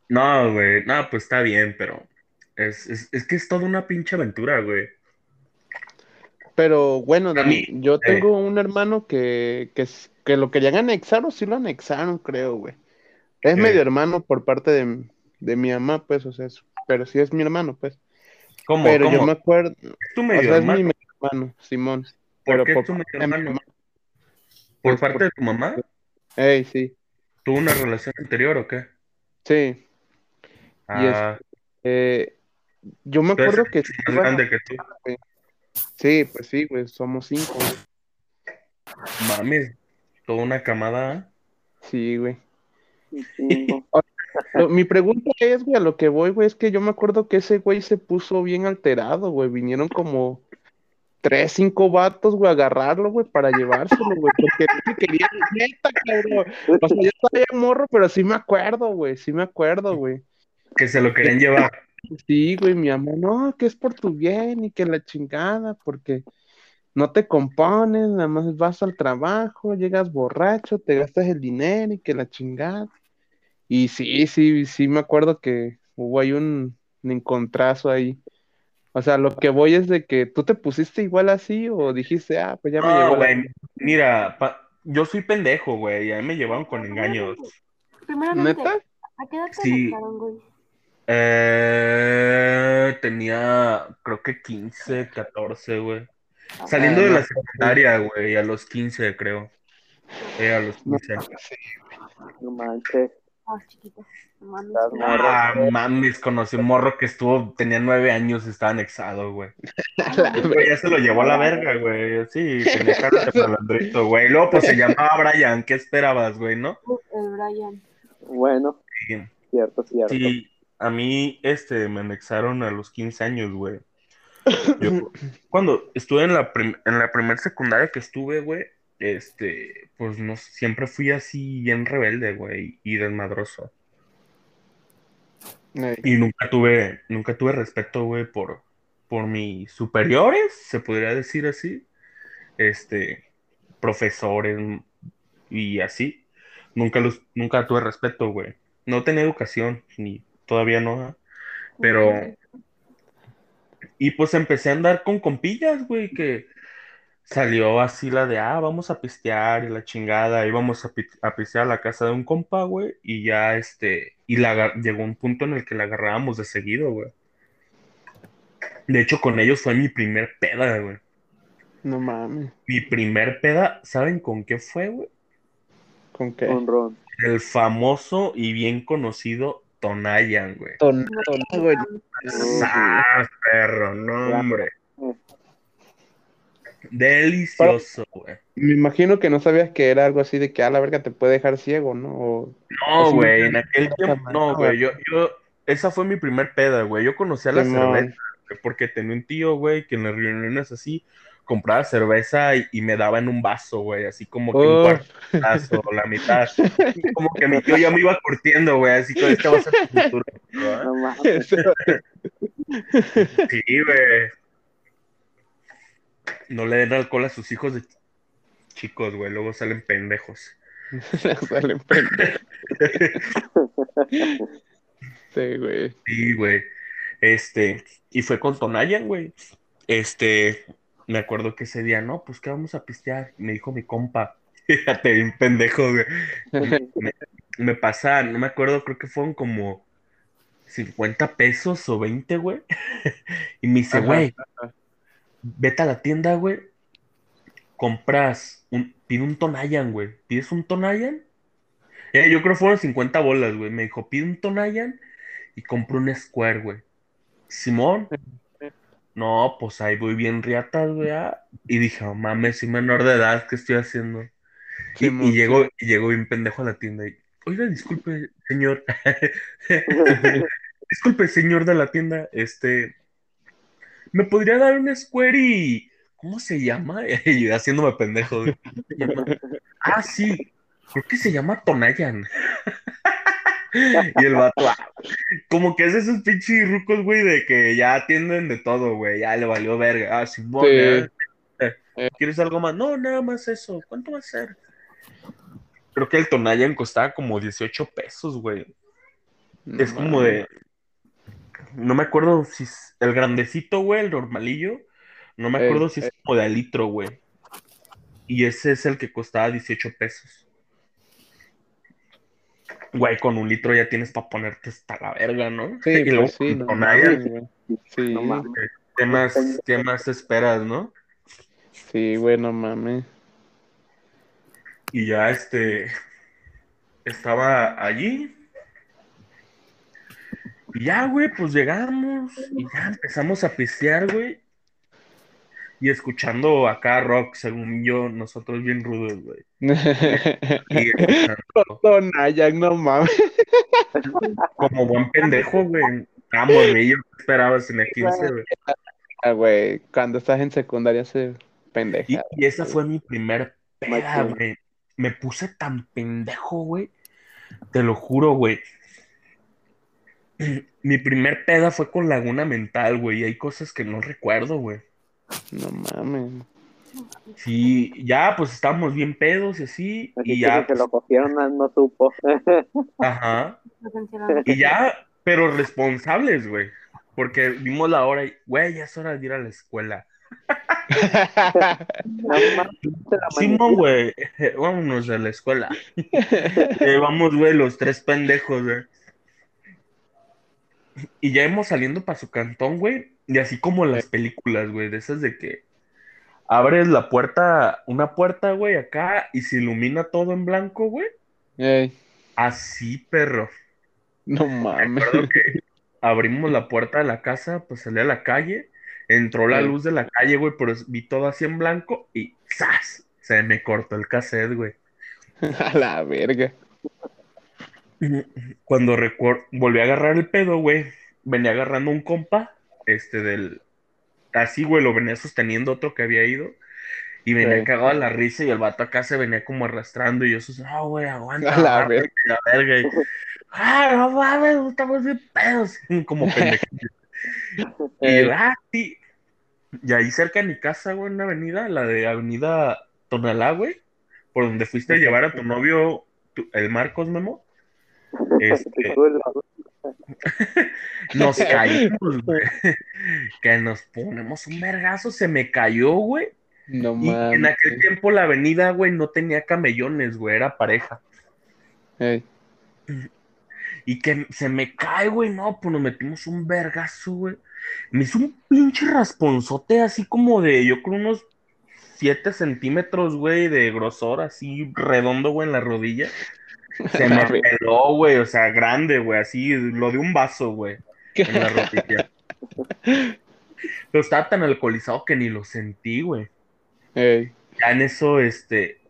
No, güey, no, pues está bien, pero es, es, es que es toda una pinche aventura, güey. Pero bueno, Dani, mí, yo eh. tengo un hermano que, que, que lo querían anexar o sí lo anexaron, creo, güey. Es Eh. medio hermano por parte de, de mi mamá, pues, o sea, es- pero sí es mi hermano, pues. ¿Cómo? Pero yo me acuerdo, ¿Es tu o medio sea, es mi medio hermano, Simón. ¿Por pero qué por es tu medio hermano? ¿Por Pues, parte por- de tu mamá? Ey, sí, ¿Tuvo una relación anterior o qué? sí. Y es- Ah, Eh, yo me acuerdo que sí, más iba- grande que tú. sí, pues sí, güey, somos cinco, güey. Mames, toda una camada. Sí, güey. Mi pregunta es, güey, a lo que voy, güey, es que yo me acuerdo que ese güey se puso bien alterado, güey. Vinieron como tres, cinco vatos, güey, a agarrarlo, güey, para llevárselo, güey, porque no se quería, neta, cabrón. O sea, yo estaba bien morro, pero sí me acuerdo, güey, sí me acuerdo, güey. Que se lo querían llevar. Sí, güey, mi amor, no, que es por tu bien y que la chingada, porque no te compones, nada más vas al trabajo, llegas borracho, te gastas el dinero y que la chingada. Y sí, sí, sí me acuerdo que hubo ahí un, un encontrazo ahí. O sea, lo que voy es de que tú te pusiste igual así o dijiste, ah, pues ya me No, la... güey, mira, pa- yo soy pendejo, güey, y a mí me llevaron con engaños. Primeramente, ¿Neta? ¿A qué edad te Sí. güey? Eh, tenía, creo que 15, 14, güey. Saliendo de no, la secundaria, güey, a los 15, creo. Eh, a los No, 15. sí. No manches. Chiquito. No mames. Ah, mames, conocí un morro que estuvo, tenía nueve años, estaba anexado, güey. Güey, ya se lo llevó a la verga, güey. Sí, tenía cara de malandrito, güey. Luego, pues se llamaba Brian. ¿Qué esperabas, güey, no? El Brian. Bueno, Sí. cierto, cierto. Sí, a mí, este, me anexaron a los 15 años, güey. Yo, cuando estuve en la, prim- en la primer secundaria que estuve, güey, este, pues no, siempre fui así bien rebelde, güey, y desmadroso. Ey. Y nunca tuve, nunca tuve respeto, güey, por, por mis superiores, se podría decir así. Este, profesores y así. Nunca los, nunca tuve respeto, güey. No tenía educación, ni todavía no. Pero, y pues empecé a andar con compillas, güey, que salió así la de, ah, vamos a pistear y la chingada, íbamos a, a pistear a la casa de un compa, güey, y ya este, y la, llegó un punto en el que la agarrábamos de seguido, güey. De hecho, con ellos fue mi primer peda, güey. No mames. Mi primer peda, ¿saben con qué fue, güey? ¿Con qué? Un ron. El famoso y bien conocido Tonayan, güey. Ton- No, ton- güey. ¡Ah, perro! No, hombre. Delicioso, güey. Me imagino que no sabías que era algo así de que a la verga te puede dejar ciego, ¿no? O- No, güey, en aquel tiempo, no, no, güey, yo, yo, esa fue mi primer peda, güey. Yo conocía la Simón. cerveza, güey, porque tenía un tío, güey, que en las reuniones así compraba cerveza y, y me daba en un vaso, güey, así como que un Oh. cuarto vaso, la mitad. Como que mi tío ya me iba curtiendo, güey, así que este va a ser tu futuro. No mames. Sí, güey. No le den alcohol a sus hijos de chicos, güey, luego salen pendejos. Salen pendejos. Sí, güey. Sí, güey. Este, y fue con Tonayan, güey. Este, me acuerdo que ese día, no, pues que vamos a pistear. Me dijo mi compa. Fíjate, bien pendejo, güey. Me, me pasa, no me acuerdo, creo que fueron como 50 pesos o 20, güey. Y me dice, güey, vete a la tienda, güey. Compras, un, pide un Tonayan, güey. ¿Pides un Tonayan? Eh, yo creo que fueron 50 bolas, güey. Me dijo, pide un Tonayan y compro un Square, güey. Simón. No, pues ahí voy bien riatas, güey. ah. Y dije, oh, mames, soy menor de edad, ¿qué estoy haciendo? Y llegó, y llegó bien pendejo a la tienda y, oiga, disculpe, señor. Disculpe, señor de la tienda, este, ¿me podría dar un Square y, ¿cómo se llama? Y haciéndome pendejo. Ah, sí, creo que se llama Tonayan. Y el vato, como que es esos pinches rucos, güey, de que ya atienden de todo, güey, ya le valió verga. Ah, Simón, Sí. ¿eh? ¿Quieres algo más? No, nada más eso. ¿Cuánto va a ser? Creo que el Tonayan costaba como 18 pesos, güey. No Es como de. No me acuerdo si es el grandecito, güey, el normalillo. No me acuerdo si es ey. como de litro, güey. Y ese es el que costaba 18 pesos. Güey, con un litro ya tienes para ponerte hasta la verga, ¿no? Sí, y luego pues sí, con no mames, güey. Sí, No mames. ¿qué más, qué más esperas, no? sí, güey, no mames. Y ya este estaba allí. Y ya, güey, pues llegamos y ya empezamos a pistear, güey. Y escuchando acá rock, según yo, nosotros bien rudos, güey. Y escuchando no mames. como buen pendejo, güey. Ah, morrillo, ¿qué esperabas en el 15, güey? Ah, güey, cuando estás en secundaria se Y, pendeja. y esa fue mi primer peda, güey. Me puse tan pendejo, güey. Te lo juro, güey. Mi primer peda fue con Laguna Mental, güey. Y hay cosas que no recuerdo, güey. No mames. Sí, ya, pues estábamos bien pedos y así. Así Y que ya, si se lo cogieron, no- supo. ajá. Y ya, pero responsables, güey. Porque vimos la hora y, güey, ya es hora de ir a la escuela. Simón, güey, vámonos a la escuela. Eh, vamos, güey, los tres pendejos, güey. Y ya hemos saliendo para su cantón, güey. Y así como las películas, güey, de esas de que abres la puerta, una puerta, güey, acá y se ilumina todo en blanco, güey. Ey, Así, perro. no Me mames. que abrimos la puerta de la casa, pues salí a la calle, entró la luz de la calle, güey, pero vi todo así en blanco y ¡zas! Se me cortó el cassette, güey. A la verga. Cuando volví a agarrar el pedo, güey, venía agarrando un compa, este del, así, güey, lo venía sosteniendo otro que había ido, y venía Sí. cagado a la risa, y el vato acá se venía como arrastrando, y yo, no, güey, aguanta, A la agárrate, la verga, y, ah, no mames, estamos bien pedos, como pendejillos. Y yo, ah, sí. Y ahí cerca de mi casa, güey, una avenida, la de Avenida Tonalá, güey, por donde fuiste a llevar a tu novio, tu- el Marcos Memo, este, nos caímos, güey, que nos ponemos un vergazo, se me cayó, güey, no y en aquel tiempo la avenida, güey, no tenía camellones, güey, era pareja, y que se me cae, güey, no, pues nos metimos un vergazo, güey, me hizo un pinche rasponzote así como de, yo creo unos 7 centímetros, güey, de grosor, así redondo, güey, en la rodilla. Se me peló, güey, o sea, grande, güey, así, lo de un vaso, güey, en la. Pero estaba tan alcoholizado que ni lo sentí, güey. Ey, Ya en eso, este,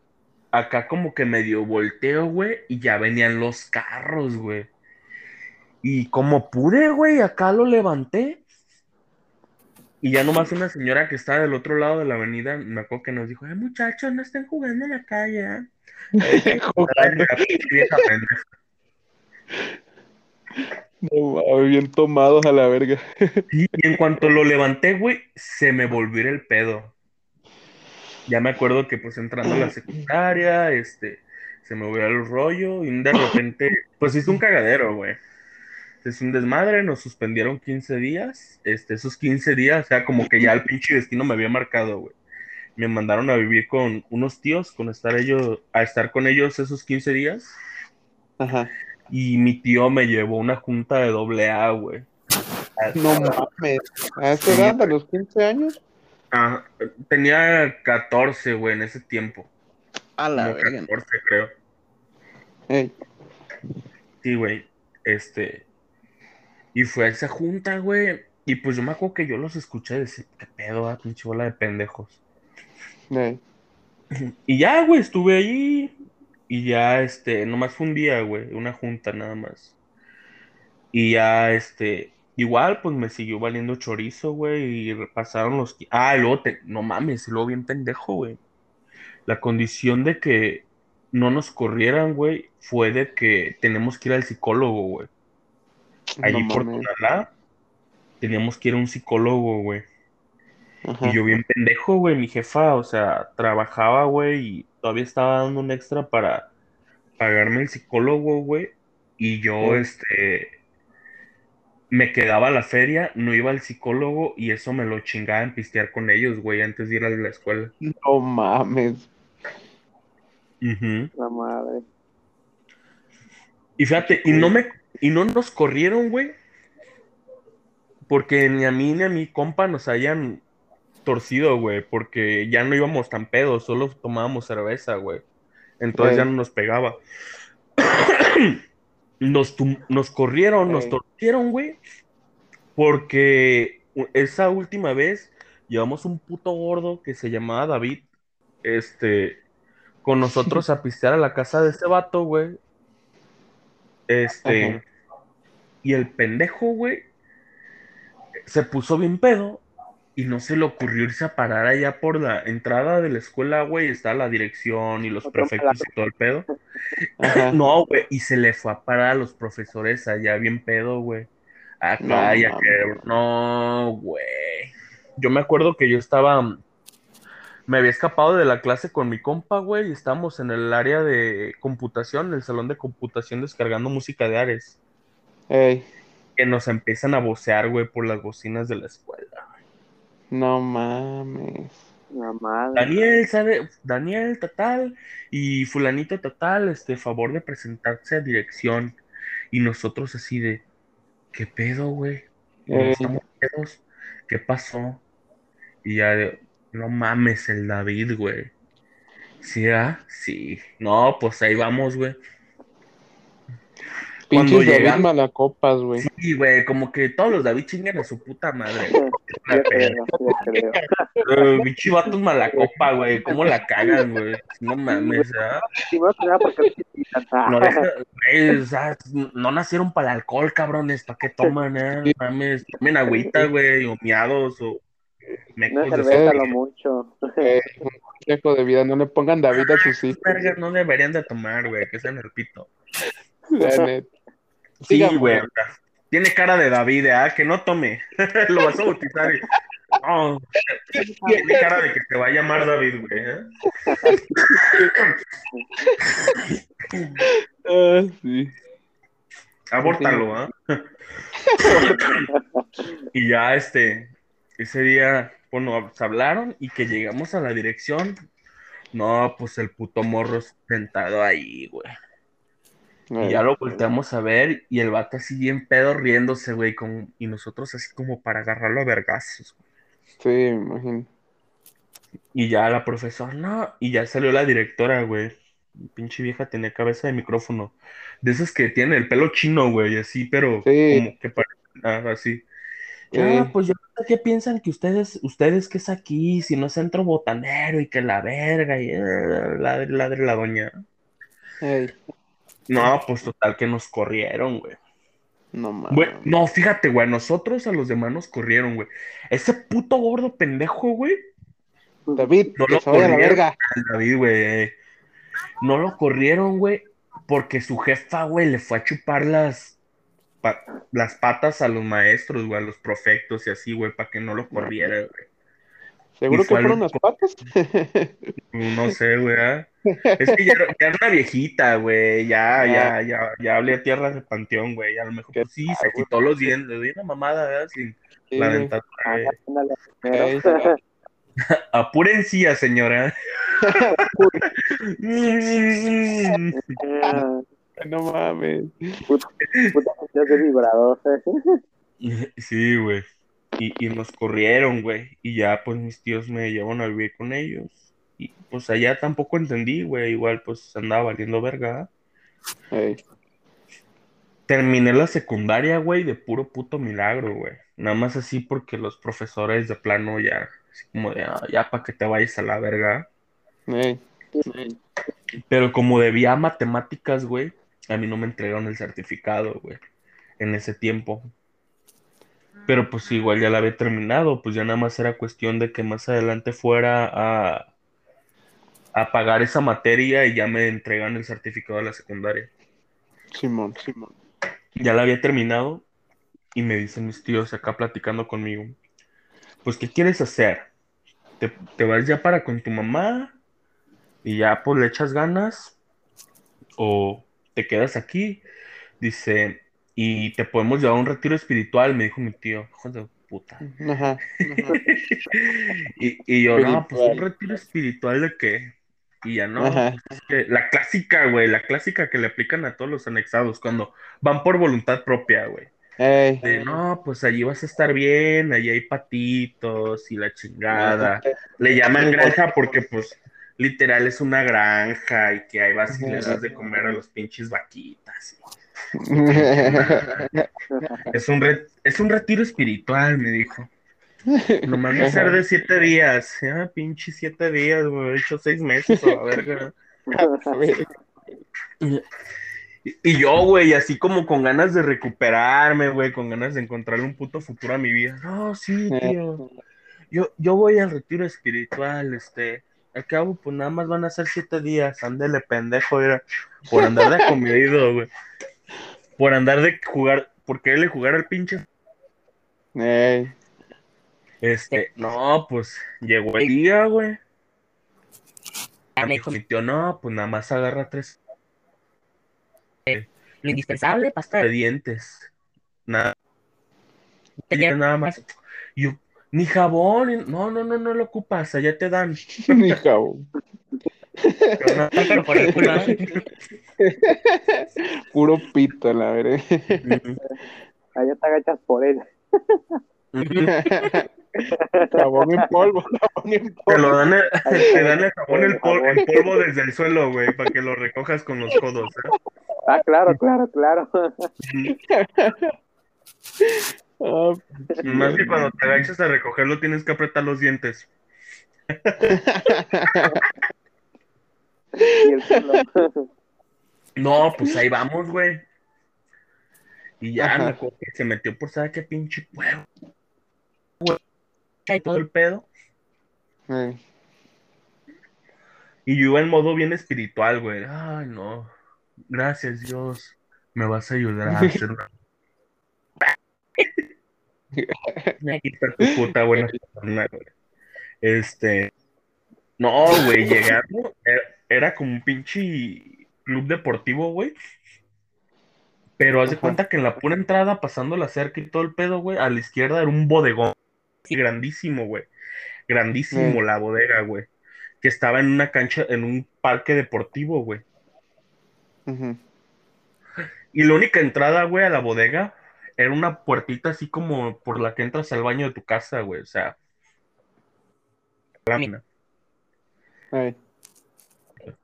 acá como que medio volteo, güey, y ya venían los carros, güey. Y como pude, güey, acá lo levanté. Y ya nomás una señora que estaba del otro lado de la avenida, me acuerdo que nos dijo, ay muchachos, no estén jugando en la calle, ¿eh? pendeja. No bien tomados a la verga. Y en cuanto lo levanté, güey, se me volvió el pedo. Ya me acuerdo que pues entrando a la secundaria, este, se me volvió el rollo y de repente, pues hizo un cagadero, güey. Es un desmadre, nos suspendieron 15 días. Este, esos 15 días, o sea, como que ya el pinche destino me había marcado, güey. Me mandaron a vivir con unos tíos, con estar ellos, a estar con ellos esos 15 días. Ajá. Y mi tío me llevó una junta de doble A, güey. No mames. ¿A esa edad, a los 15 años? Ah, tenía 14, güey, en ese tiempo. A la Como verga. 14, creo. Sí, güey. Este. Y fue a esa junta, güey. Y pues yo me acuerdo que yo los escuché decir, qué pedo, ah, pinche bola de pendejos. ey. Y ya, güey, estuve allí. Y ya, este, nomás fue un día, güey, una junta nada más. Y ya, este, igual, pues me siguió valiendo chorizo, güey, y pasaron los... Ah, y luego, te... no mames, y luego bien pendejo, güey. La condición de que no nos corrieran, güey, fue de que tenemos que ir al psicólogo, güey. Allí No por. Tonalá, teníamos que ir a un psicólogo, güey. Ajá. Y yo bien pendejo, güey, mi jefa, o sea, trabajaba, güey, y todavía estaba dando un extra para pagarme el psicólogo, güey. Y yo, Sí. este, me quedaba a la feria, no iba al psicólogo y eso me lo chingaba en pistear con ellos, güey, antes de ir a la escuela. No mames. La madre. Y fíjate, y no me, y no nos corrieron, güey, porque ni a mí ni a mi compa nos hayan torcido, güey, porque ya no íbamos tan pedos, solo tomábamos cerveza, güey. Entonces ya no nos pegaba. Nos, nos corrieron, nos torcieron, güey, porque esa última vez llevamos un puto gordo que se llamaba David, este, con nosotros a pistear a la casa de ese vato, güey. Este, Ajá. Y el pendejo, güey, se puso bien pedo y no se le ocurrió irse a parar allá por la entrada de la escuela, güey, está la dirección y los prefectos y todo el pedo. Ajá. No, güey, y se le fue a parar a los profesores allá bien pedo, güey. Acá No, y acá. No, güey. Yo me acuerdo que yo estaba. Me había escapado de la clase con mi compa, güey, y estábamos en el área de computación, en el salón de computación, descargando música de Ares. Ey. Que nos empiezan a vocear, güey, por las bocinas de la escuela. No mames. La madre. Daniel, ¿sabe? Daniel, total, y fulanito total, este, favor de presentarse a dirección. Y nosotros así de, ¿qué pedo, güey? ¿Estamos pedos? ¿Qué pasó? Y ya, de, no mames, el David, güey. ¿Sí, ah? Sí. No, pues ahí vamos, güey. Cuando Pinches David llegan- Malacopas, güey. Sí, güey, como que todos los David chingan a su puta madre. Eh, Bichi vatos malacopa, güey. ¿Cómo la cagan, güey? No mames, ¿ah? No, no nacieron para el alcohol, cabrones. ¿Para qué toman, eh? No mames. Tomen agüita, güey, o miados, o no cerveza lo mucho. Eh, un consejo de vida, no le pongan David a sus hijos. No deberían de tomar, güey, que sean el pito. La neta. Sí, güey. Tiene cara de David, ¿ah? Que no tome. Lo vas a bautizar. y- No, tiene cara de que te va a llamar David, güey. ¿eh? Ah, sí. Abórtalo, ¿ah? y ya, este, ese día, bueno, se hablaron y que llegamos a la dirección. No, pues el puto morro sentado ahí, güey. Y ya lo volteamos a ver y el vato así bien pedo riéndose, güey, con... y nosotros así como para agarrarlo a vergazos. Sí, imagino. Y ya la profesora, no, y ya salió la directora, güey. Pinche vieja tenía cabeza de micrófono. De esas que tienen el pelo chino, güey, así, pero Sí. como que ah, así. Sí. Ah, pues yo no sé qué piensan que ustedes, ustedes que es aquí, si no es centro botanero y que la verga y eh, la, la la doña. Ey, No, pues total que nos corrieron, güey. no mames. Güey, no, fíjate, güey, nosotros a los demás nos corrieron, güey. Ese puto gordo pendejo, güey, David, No lo a la corrieron. verga. David, güey. No lo corrieron, güey, porque su jefa, güey, le fue a chupar las, pa- las patas a los maestros, güey, a los profectos y así, güey, para que no lo corriera, güey. ¿Seguro que fueron las patas? No sé, güey. ¿ah? Es que ya, era- ya era una viejita, güey. Ya, ya, ya, ya hablé a tierras de panteón, güey. A lo mejor pues, sí, se quitó los dientes. Le di una mamada, ¿verdad? Sin Sí, la Ey, primero. Apurencilla, señora. Ah, No mames. Puta, puta canción de vibrador. ¿eh? Sí, güey. Y, y nos corrieron, güey. Y ya, pues mis tíos me llevaron a vivir con ellos. Y pues allá tampoco entendí, güey. Igual, pues andaba valiendo verga. Terminé la secundaria, güey, de puro puto milagro, güey. Nada más así porque los profesores de plano ya, así como de, "Ah, ya para que te vayas a la verga. Pero como debía matemáticas, güey, a mí no me entregaron el certificado, güey, en ese tiempo. Pero pues igual ya la había terminado, pues ya nada más era cuestión de que más adelante fuera a, a pagar esa materia y ya me entregan el certificado de la secundaria. Simón, Simón. Ya la había terminado y me dicen mis tíos acá platicando conmigo, pues ¿qué quieres hacer? ¿Te, te vas ya para con tu mamá y ya pues le echas ganas o te quedas aquí? Dice, y te podemos llevar a un retiro espiritual, me dijo mi tío, hijo de puta. Ajá. ajá. Y, y yo, no, pues un retiro espiritual de qué? Y ya no, Ajá. es que la clásica, güey, la clásica que le aplican a todos los anexados cuando van por voluntad propia, güey. Ey. De, no, pues allí vas a estar bien, allí hay patitos y la chingada. Le llaman granja porque, pues, literal es una granja y que ahí vas y le das de comer a los pinches vaquitas. Es un, es un retiro espiritual, me dijo. Nomás va a ser de siete días. Ah, pinche siete días, güey. He hecho seis meses y yo, güey, así como con ganas de recuperarme, güey, con ganas de encontrarle un puto futuro a mi vida. No, sí, tío. Yo, yo voy al retiro espiritual, este. Al cabo, pues nada más van a ser siete días. Ándele, pendejo, era. Por andar de comedido, güey. Por andar de jugar, por quererle jugar al pinche. Ey. Este, no, pues llegó el día, güey. Dijo mi tío, no, pues nada más agarra tres Lo indispensable, pasta de dientes. Nada, nada más. Yo, ni jabón, no, no, no, no lo ocupas, allá te dan. Ni jabón. Pero no, pero por el culo. Puro pito, la verdad. Allá te agachas por él. Jabón en polvo, jabón en Te polvo. lo dan, el- te dan el jabón en, pol- en polvo desde el suelo, güey, para que lo recojas con los codos. ¿eh? Ah, claro, claro, claro. Ah, Más que cuando te agachas a recogerlo tienes que apretar los dientes. Y el culo. No, pues ahí vamos, güey. Y ya Ajá. me acuerdo que se metió por saber qué pinche pueblo. Güey, y todo el pedo. eh, Y yo iba en modo bien espiritual, güey. Ay, no. Gracias, Dios. Me vas a ayudar a hacer una. Tu puta buena persona, güey. Este. No, güey, llegamos. Era, como un pinche club deportivo, güey. Pero haz de cuenta que en la pura entrada, pasando la cerca y todo el pedo, güey, a la izquierda era un bodegón. Grandísimo, güey. Grandísimo Mm. la bodega, güey. Que estaba en una cancha, en un parque deportivo, güey. Y la única entrada, güey, a la bodega era una puertita así como por la que entras al baño de tu casa, güey. O sea, lámina.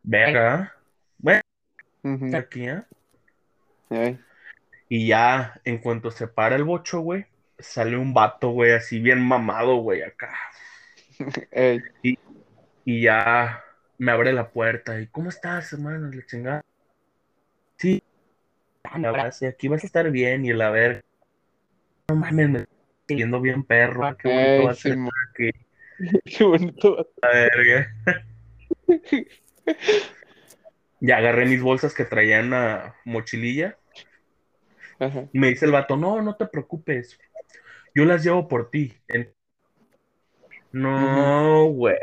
Verga. Bueno, ujú. aquí, ¿eh? Eh, Y ya, en cuanto se para el bocho, güey, sale un vato, güey, así bien mamado, güey, acá. eh, Y ya me abre la puerta. ¿Y cómo estás, hermano? Le chingada. Sí. Me abraza, y aquí vas a estar bien. Y la verga. No mames, me estoy viendo bien perro. Qué bonito va eh, a ser aquí. Qué bonito. La verga. Ya agarré mis bolsas que traía en la mochililla. Ajá. Me dice el vato, no, no te preocupes. Yo las llevo por ti. En- No, güey.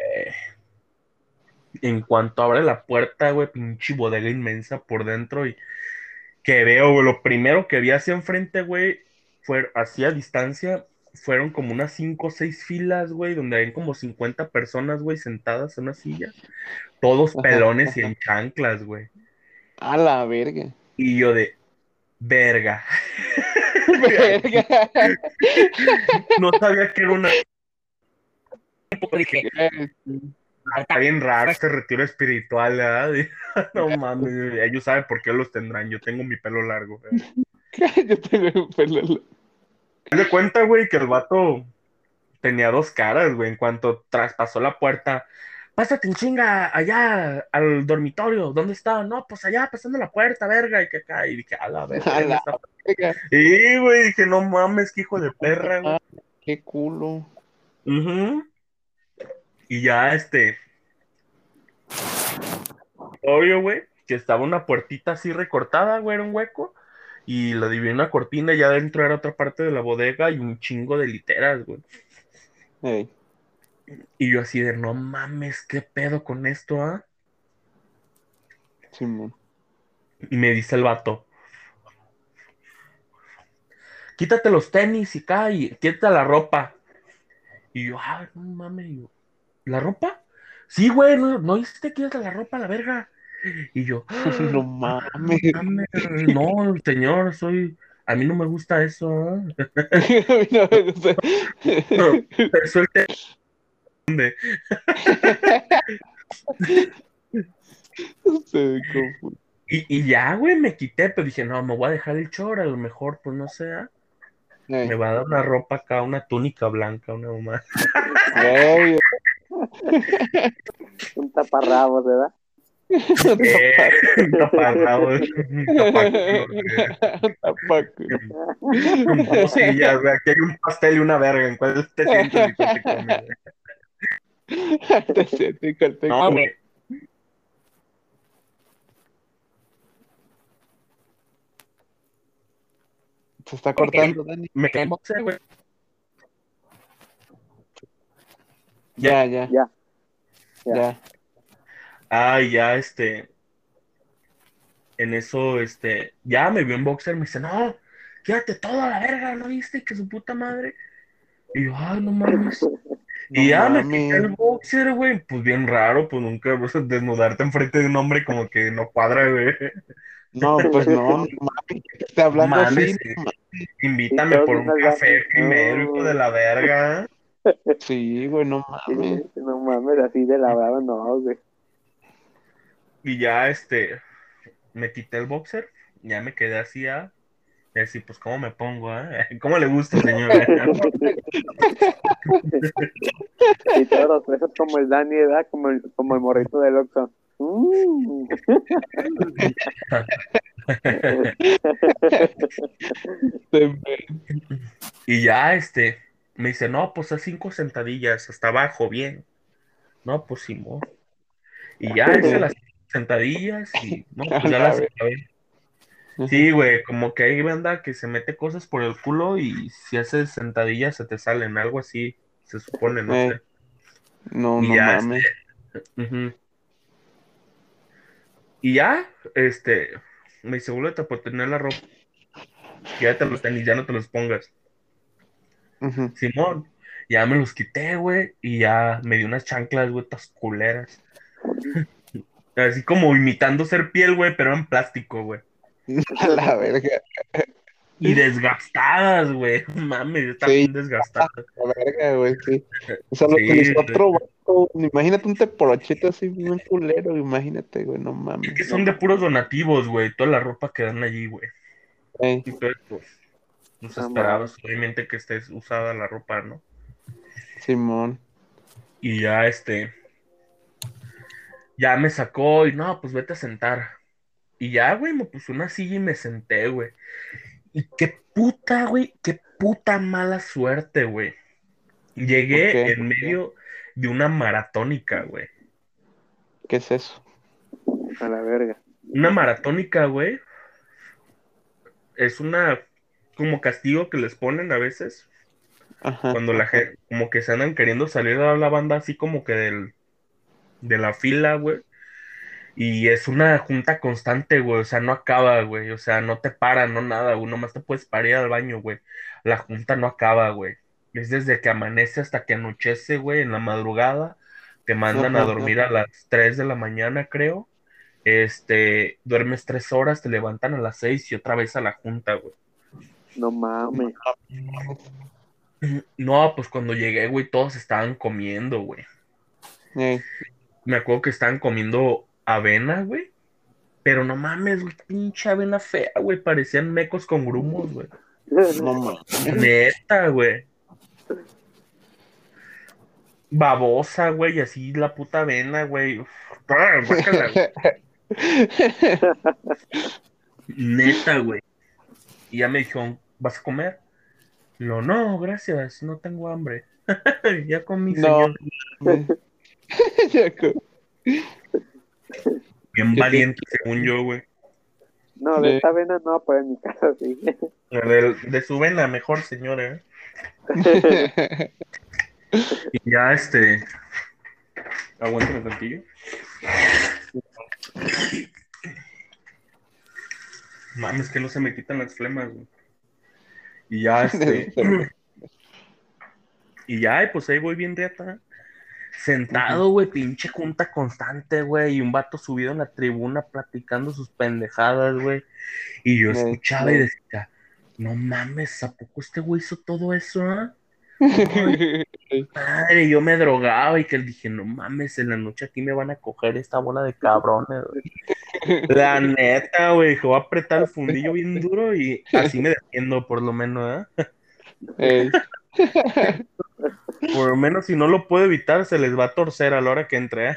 En cuanto abre la puerta, güey, pinche bodega inmensa por dentro y que veo, güey, lo primero que vi hacia enfrente, güey, fue así a distancia, fueron como unas cinco o seis filas, güey, donde hay como 50 personas, güey, sentadas en una silla, todos Ajá, pelones y en chanclas, güey. A la verga. Y yo de, verga. Verga. No sabía que era una Eh, Está bien raro este retiro espiritual, ¿verdad? No mames, ellos saben por qué los tendrán. Yo tengo mi pelo largo. ¿eh? Yo tengo el pelo. largo. Di cuenta, güey, que el vato tenía dos caras, güey. En cuanto traspasó la puerta, pásate en chinga allá al dormitorio. ¿Dónde está? No, pues allá, pasando la puerta, verga. Y que acá. Y dije, a la verga. A la esta- verga. Sí, güey, dije, no mames, que hijo de perra, güey. Qué culo. Ujú. Y ya, este. Obvio, güey, que estaba una puertita así recortada, güey, era un hueco. Y lo dividí en una cortina y ya adentro era otra parte de la bodega y un chingo de literas, güey. Y yo así de, no mames, ¿qué pedo con esto, ah? Simón. Y me dice el vato, quítate los tenis y y quítate la ropa. Y yo, ah, no mames, yo, ¿la ropa? Sí, güey, no, no hiciste quítate la ropa, la verga. Y yo, No "Ah, mames. no, señor, soy, a mí no me gusta eso, ¿ah? No me gusta. Suelte. Se confunde. Y, y ya, güey, me quité, pero dije, no, me voy a dejar el chor, a lo mejor, pues no sé, ¿ah? Eh, me va a dar una ropa acá, una túnica blanca, una mamá. eh, Un taparrabos, ¿verdad? Eh. Tapaco. Güey, aquí hay un pastel y una verga, ¿en cuál te sientes y cuál te comes, güey? Te siento, cuál te No, come. güey, Se está cortando, Dani. me güey. Ya, Ya. Ya. Ya. Ah, ya, este. En eso, este. Ya me vio en boxer, me dice, no, quédate toda la verga, ¿no viste? Que su puta madre. Y yo, ay, no mames. Y ya me quité el boxer, güey. Pues bien raro, pues nunca vas a desnudarte enfrente de un hombre como que no cuadra, güey. No, pues no, no mames, te hablando Mames, así. sí. no mames. Invítame por un café primero, No. hijo de la verga. Sí, güey, no mames. No mames, así de la brava, no, güey. Y ya, este, me quité el boxer, ya me quedé así, ah, y así, pues, ¿cómo me pongo, ah? ¿Cómo le gusta, señora? Y todos los presos como el Dani, ¿verdad? Como el, como el morrito del Oxxo. Mm. Y ya, este, me dice, no, pues haz cinco sentadillas hasta abajo, bien. No, pues Simón. Y ya hice las sentadillas y, no, pues ya las. Sí, güey, como que hay banda que se mete cosas por el culo y si haces sentadillas se te salen, algo así, se supone, no Eh, sé. No, Y no ya, mames. Y ya, este, me dice, vuélvete por tener la ropa. Quédate los tenis, ya no te los pongas. Simón, ya me los quité, güey, y ya me dio unas chanclas, güey, tas culeras. Así como imitando ser piel, güey, pero en plástico, güey. A la verga, Y desgastadas, güey. Mames, están Sí. bien desgastadas. la verga, güey, sí. O sea, lo Sí, güey. otro vato. Imagínate un teporochito así bien culero, imagínate, güey, no mames. Es que son de puros donativos, güey, toda la ropa que dan allí, güey. Ey, Entonces, pues, nos Ah, esperabas, obviamente, que estés usada la ropa, ¿no? Simón. Y ya, este, ya me sacó y no, pues vete a sentar. Y ya, güey, me puso una silla y me senté, güey. Y qué puta, güey, qué puta mala suerte, güey. Llegué en medio de una maratónica, güey. ¿Qué es eso? A la verga. Una maratónica, güey. Es una como castigo que les ponen a veces Ajá. cuando la gente, como que se andan queriendo salir a la banda así como que del, de la fila, güey. Y es una junta constante, güey, o sea, no acaba, güey, o sea, no te para, no nada, güey, nomás te puedes parar ir al baño, güey. La junta no acaba, güey. Es desde que amanece hasta que anochece, güey, en la madrugada. Te mandan a dormir a las 3 de la mañana, creo. Este, duermes tres horas, te levantan a las 6 y otra vez a la junta, güey. No mames. No, pues cuando llegué, güey, todos estaban comiendo, güey. Ey, Me acuerdo que estaban comiendo avena, güey. Pero no mames, güey, pinche avena fea, güey. Parecían mecos con grumos, güey. no mames. Neta, güey. Babosa, güey, y así la puta avena, güey. Uf, guácala, güey. Neta, güey. Y ya me dijo, ¿vas a comer? Lo, no, gracias, no tengo hambre. ya comí, No. señor. Bien valiente, según yo, güey. No, de esta vena no, pero en mi casa sí. De, de su vena, mejor, señora. ¿eh? Y ya, este. Aguántame tantillo. Mames, que no se me quitan las flemas, güey. Y ya, este. y ya, pues ahí voy bien riata. Sentado, güey, pinche junta constante, güey. Y un vato subido en la tribuna platicando sus pendejadas, güey. Y yo escuchaba y decía, no mames, ¿a poco este güey hizo todo eso, ah? Madre, yo me drogaba y que le dije, no mames, en la noche aquí me van a coger esta bola de cabrones, güey. La neta, güey, que voy a apretar el fundillo bien duro y así me defiendo, por lo menos, ¿eh? Por lo menos si no lo puedo evitar, se les va a torcer a la hora que entre, ¿eh?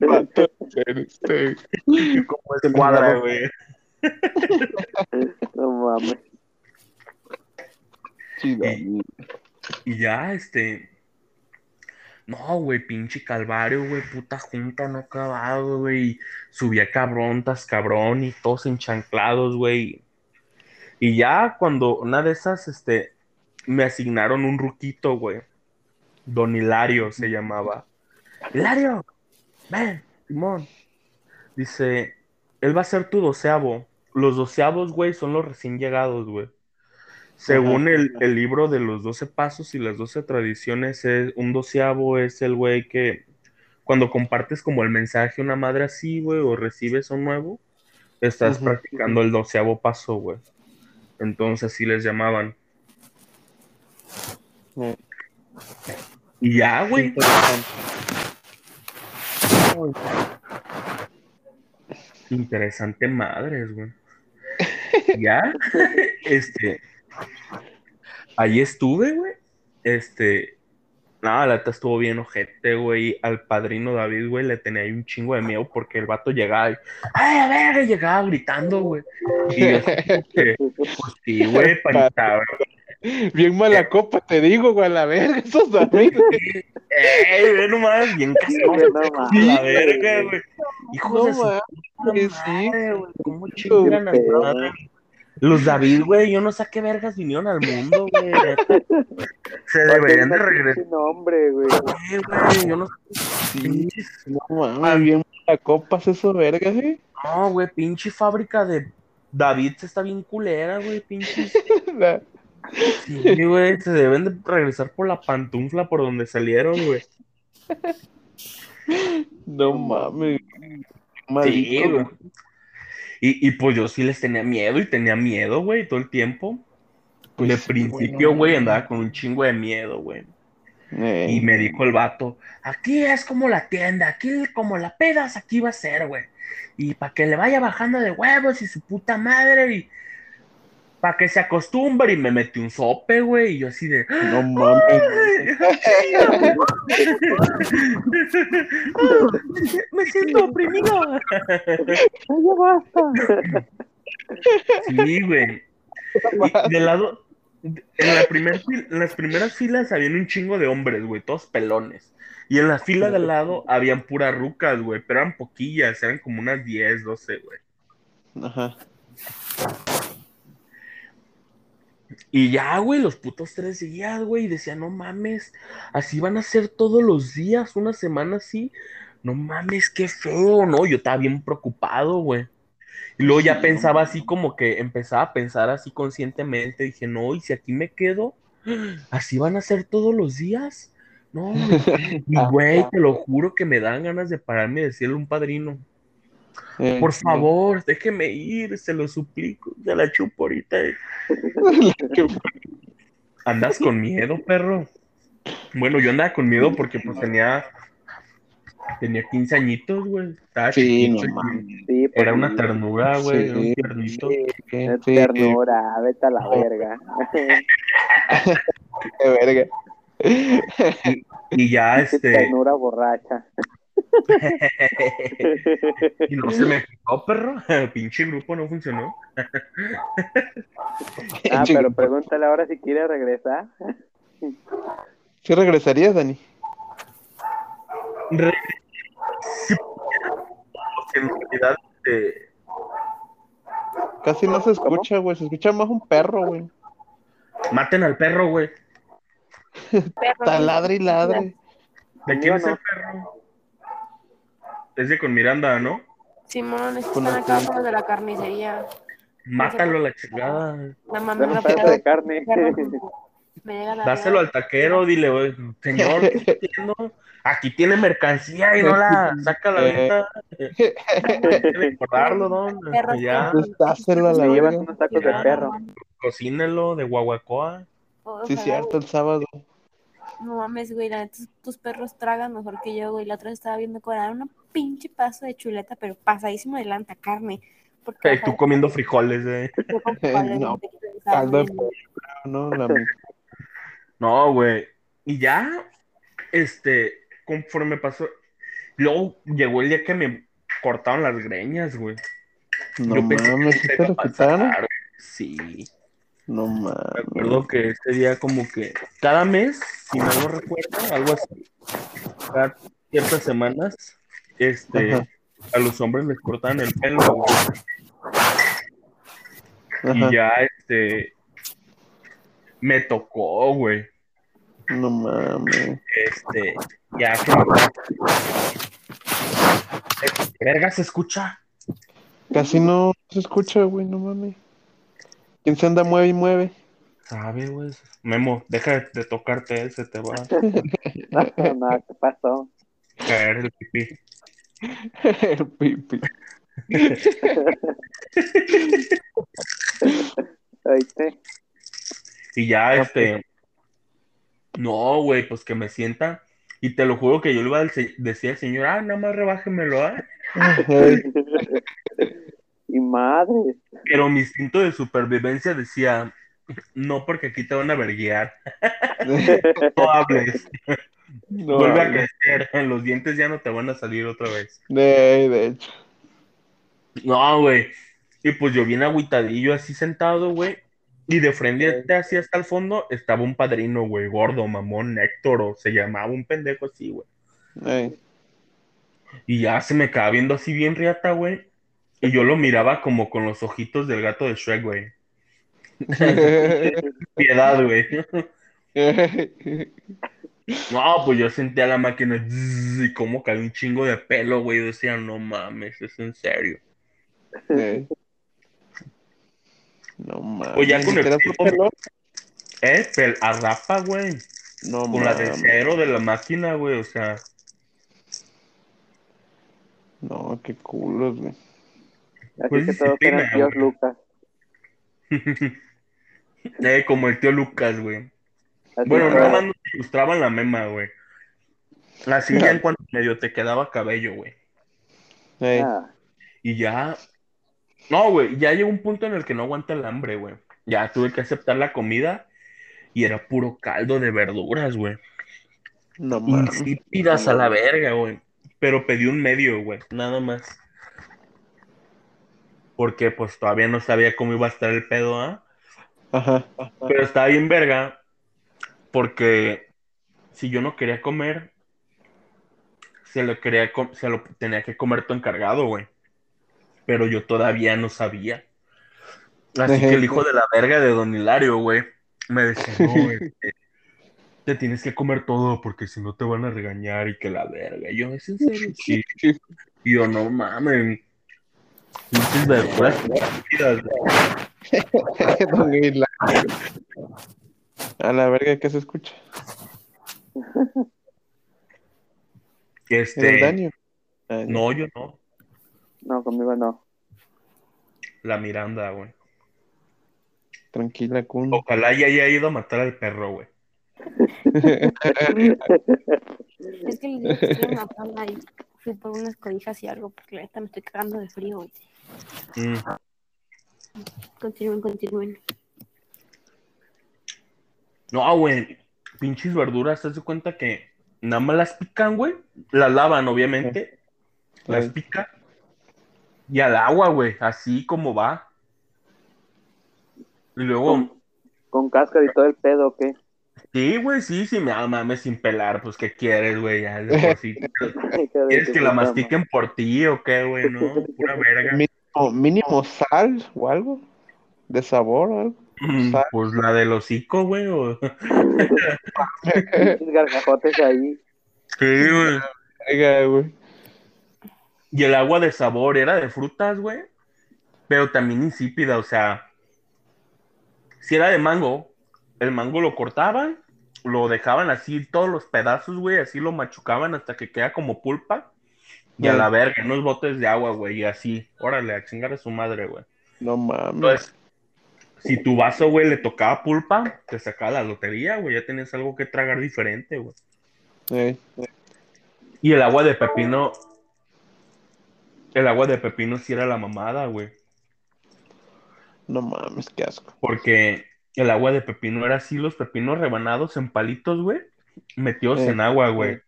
vato, este, Como escuadra, güey. No mames. chido. Y, y ya, este. No, güey, pinche calvario, güey, puta junta no acabado, güey. Subía cabrontas, cabrón, y todos enchanclados, güey. Y ya cuando una de esas, este, me asignaron un ruquito, güey. Don Hilario se llamaba. Hilario, ven, Simón. Dice, él va a ser tu doceavo. Los doceavos, güey, son los recién llegados, güey. Según el, el libro de los doce pasos y las doce tradiciones, es, un doceavo es el güey que cuando compartes como el mensaje a una madre así, güey, o recibes un nuevo, estás practicando el doceavo paso, güey. Entonces así les llamaban. Y ya, güey. interesante. Interesante madres, güey. Ya, este, ahí estuve, güey. Este, nada, la neta estuvo bien ojete, güey. Al padrino David, güey, le tenía ahí un chingo de miedo porque el vato llegaba y, ay, a ver, llegaba gritando, güey. Y yo, pues sí, güey, panita, Bien mala copa, te digo, güey, a la verga, esos amigos. ¡Ey, ve nomás! Bien castroso, No mames. la verga, güey. Hijos de No su sí. madre, güey. ¿Cómo chingan a madre? Los David, güey, yo no sé a qué vergas vinieron al mundo, güey. Se deberían de regresar, nombre, güey. güey. Yo no sé. Pinches- No mames, bien mala copas, esos vergas, ¿eh? No, güey, pinche fábrica de David se está bien culera, güey. Pinches. La- Sí, güey, se deben de regresar por la pantufla por donde salieron, güey. No mames. Sí, güey. Y, y pues yo sí les tenía miedo y tenía miedo, güey, todo el tiempo. Pues de sí, principio, güey, andaba con un chingo de miedo, güey. Eh, Y me dijo el vato, aquí es como la tienda, aquí como la pedas, aquí va a ser, güey. Y para que le vaya bajando de huevos y su puta madre, y para que se acostumbre, y me metí un sope, güey, y yo así de... No mames. me siento oprimido. ¡Ya basta! Sí, güey. Y de lado, en, la primer fil- en las primeras filas habían un chingo de hombres, güey, todos pelones. Y en la fila de al lado habían puras rucas, güey, pero eran poquillas, eran como unas 10, 12, güey. Ajá. Y ya, güey, los putos tres días, güey, y decía, no mames, así van a ser todos los días, una semana así. No mames, qué feo, ¿no? Yo estaba bien preocupado, güey. Y luego ya pensaba así como que empezaba a pensar así conscientemente. Dije, no, y si aquí me quedo, así van a ser todos los días. No, y güey, te lo juro que me dan ganas de pararme y decirle a un padrino, Eh, por favor, déjeme ir, se lo suplico, ya la chupo ahorita. ¿Andas con miedo, perro? Bueno, yo andaba con miedo porque pues tenía, tenía 15 añitos, güey. Estaba Sí, no chiquito. Sí, pues, Era una ternura, güey, un Sí. tiernito. Sí, ternura, vete a la verga. qué verga. Y ya, este, ternura borracha. y no se me quitó, perro. Pinche grupo no funcionó. Ah, pero pregúntale ahora si quiere regresar. ¿Sí regresarías, Dani? Re- en realidad, este, Casi no se escucha, güey. Se escucha más un perro, güey. maten al perro, güey. Está ladre y ladre. ¿De quién es el perro? Es de con Miranda, ¿no? Simón, es que están acá como de la carnicería. Mátalo a la chingada. La me un pedazo de carne. Dáselo al taquero, dile, señor, ¿qué está haciendo? Aquí tiene mercancía y no la saca a la venta. Hay que recordarlo, don. Perro, Ya, perro. Dáselo a la llevan verga. unos tacos de perro. cocínelo de guaguacoa. Sí, cierto, el sábado. No mames, güey, la neta, tus perros tragan mejor que yo, güey. La otra vez estaba viendo que era una pinche paso de chuleta, pero pasadísimo de lanta, carne. Porque Y tú comiendo frijoles, eh. frijoles, No, un poquito de caldo de sal, pollo, ¿no? La- No, güey. Y ya, este, conforme pasó, luego llegó el día que me cortaron las greñas, güey. No Yo mames, ¿sí te lo quitaron? Sí. No Me mames. acuerdo que ese día como que cada mes, si no lo recuerdo, algo así, cada ciertas semanas, este, Ajá. a los hombres les cortaban el pelo, güey. Y ya, este, me tocó, güey. No mames. Este, ya que me... ¿Qué verga se escucha? Casi no se escucha, güey, no mames. ¿Quién se anda mueve y mueve? Sabe, güey. Memo, deja de tocarte, se te va a No, no, ¿qué pasó? caer el pipí. El pipi. Ahí te. Y ya, este. No, güey, pues que me sienta. Y te lo juro que yo le iba a decir al señor, ah, nada más rebájemelo, ¿ah? Y madre. Pero mi instinto de supervivencia decía, no, porque aquí te van a verguiar. No hables. no, Vuelve a crecer. Los dientes ya no te van a salir otra vez. de, de hecho. No, güey. Y pues yo bien agüitadillo así sentado, güey. Y de frente así hasta el fondo estaba un padrino, güey, gordo, mamón, Héctor, o se llamaba un pendejo así, güey. Y ya se me quedaba viendo así bien riata, güey. Y yo lo miraba como con los ojitos del gato de Shrek, güey. Piedad, güey. No, pues yo sentía la máquina zzz, y como caía un chingo de pelo, güey. Yo decía, no mames, es en serio. No mames. Pues ya ¿ni con el tiempo- pelón? Eh, pel arrapa, güey. No Con la de cero de la máquina, güey. O sea, No, qué culos, güey. Así Pues que todos disciplina, eran tíos güey. Lucas. eh, como el tío Lucas, güey. Así Bueno, nada más no te ilustraban la mema, güey. Así ya en cuanto medio te quedaba cabello, güey. Ah, Y ya. No, güey, ya llegó un punto en el que no aguanta el hambre, güey. Ya tuve que aceptar la comida y era puro caldo de verduras, güey. no. Insípidas a la verga, güey. Pero pedí un medio, güey, nada más. Porque pues todavía no sabía cómo iba a estar el pedo, ¿ah? Ajá. ajá. Pero estaba bien verga. Porque si yo no quería comer, se lo, quería se lo tenía que comer tu encargado, güey. Pero yo todavía no sabía. Así que el hijo de la verga de Don Hilario, güey, me decía, no, este, te tienes que comer todo porque si no te van a regañar y que la verga. Y yo, ¿es en serio? Sí. Y yo, no mames. Pinches verduras. Don. A la verga que se escucha. ¿Es el Este, daño? Ah, no, yo no. no, conmigo no. La Miranda, güey. Tranquila, Kun. Ojalá ya haya ido a matar al perro, güey. Es que le dije que estoy fui por unas cobijas y algo, porque la neta me estoy cagando de frío. güey. Mm. Continúen, continúen. No, güey. Pinches verduras, te das cuenta que nada más las pican, güey. Las lavan, obviamente. Las Ay. pican. Y al agua, güey. Así como va. Y luego, Con, con cáscara y todo el pedo, ¿o ¿qué? Sí, güey, sí, sí, me ah, mames sin pelar. Pues, ¿qué quieres, güey? Ya, de por sí. ¿Quieres que la mastiquen por ti o qué, güey? No, pura verga. Mínimo, mínimo sal o algo. De sabor o algo. Mm, sal. Pues la del hocico, güey. o- gargajotes ahí. Sí, güey. Y el agua de sabor era de frutas, güey. Pero también insípida, o sea. Si era de mango, el mango lo cortaban, lo dejaban así, todos los pedazos, güey, así lo machucaban hasta que queda como pulpa. Y a la verga, unos botes de agua, güey, y así. Órale, a chingar a su madre, güey. No mames. Entonces, si tu vaso, güey, le tocaba pulpa, te sacaba la lotería, güey, ya tenías algo que tragar diferente, güey. Ey, Y el agua de pepino. El agua de pepino sí era la mamada, güey. no mames, qué asco. Porque el agua de pepino era así, los pepinos rebanados en palitos, güey. Metidos Eh, en agua, güey.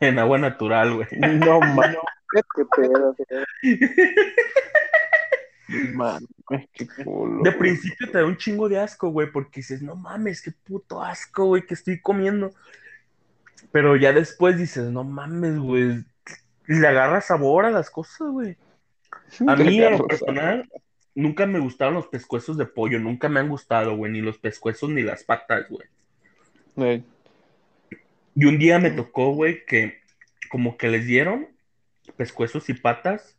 En agua natural, güey. No mames, Qué pedo. qué culo. De principio te da un chingo de asco, güey, porque dices, no mames, qué puto asco, güey, que estoy comiendo. Pero ya después dices, no mames, güey. Le agarra sabor a las cosas, güey. A mí, en lo personal, nunca me gustaron los pescuezos de pollo, nunca me han gustado, güey, ni los pescuezos ni las patas, güey. Ey, Y un día me tocó, güey, que como que les dieron pescuezos y patas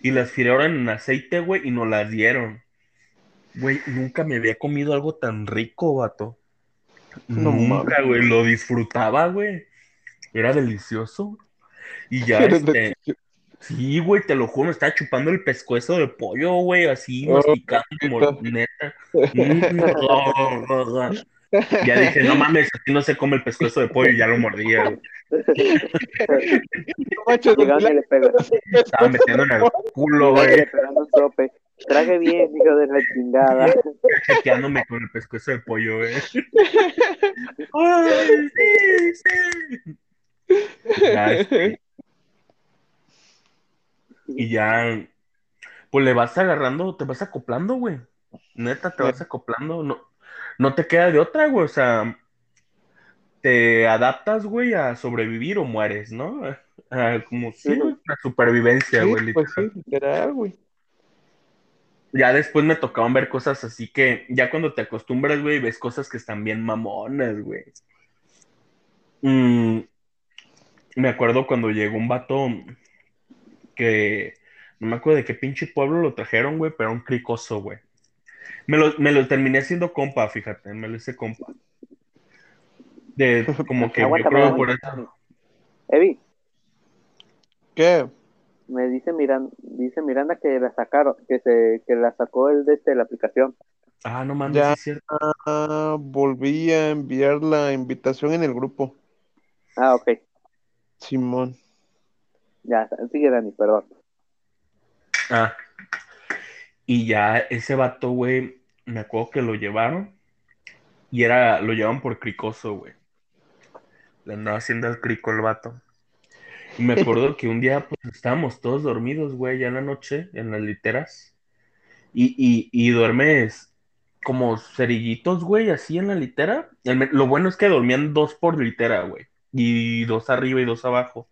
y las frieron en aceite, güey, y nos las dieron. Güey, nunca me había comido algo tan rico, vato. No nunca, mames. güey, lo disfrutaba, güey. Era delicioso. Y ya, este, Sí, güey, te lo juro, me estaba chupando el pescuezo de pollo, güey, así, Oh, masticando, como neta. Mm, Ya dije, no mames, aquí no se come el pescuezo de pollo y ya lo mordía, güey. Le pegó. Estaba metiendo en el culo, güey. Trague bien, hijo de la chingada. cacheteándome con el pescuezo de pollo, güey. Ay, sí, sí. Ya, este, y ya, pues le vas agarrando, te vas acoplando, güey. Neta, te vas acoplando. No, no te queda de otra, güey. O sea, te adaptas, güey, a sobrevivir o mueres, ¿no? A- como sí, güey, la supervivencia, Sí, güey, pues sí, literal. literal, güey. Ya después me tocaban ver cosas así que, ya cuando te acostumbras, güey, ves cosas que están bien mamonas, güey. Mm, me acuerdo cuando llegó un vato que no me acuerdo de qué pinche pueblo lo trajeron, güey, pero era un cricoso, güey. Me lo, me lo terminé haciendo compa, fíjate, me lo hice compa. De, como que yo Aguántame, creo por eso. Evi, ¿Qué? me dice Miranda, dice Miranda que la sacaron, que se, que la sacó el de este, la aplicación. Ah, no mames, Ya. sí es cierto. Ah, volví a enviar la invitación en el grupo. Ah, ok. Simón. Ya, sigue Dani, perdón. Ah. Y ya ese vato, güey, me acuerdo que lo llevaron y era, lo llevaban por cricoso, güey. Le andaba haciendo el crico el vato. Y me acuerdo que un día, pues, estábamos todos dormidos, güey, ya en la noche, en las literas. Y, y, y duermes como cerillitos, güey, así en la litera. El lo bueno es que dormían dos por litera, güey. Y dos arriba y dos abajo.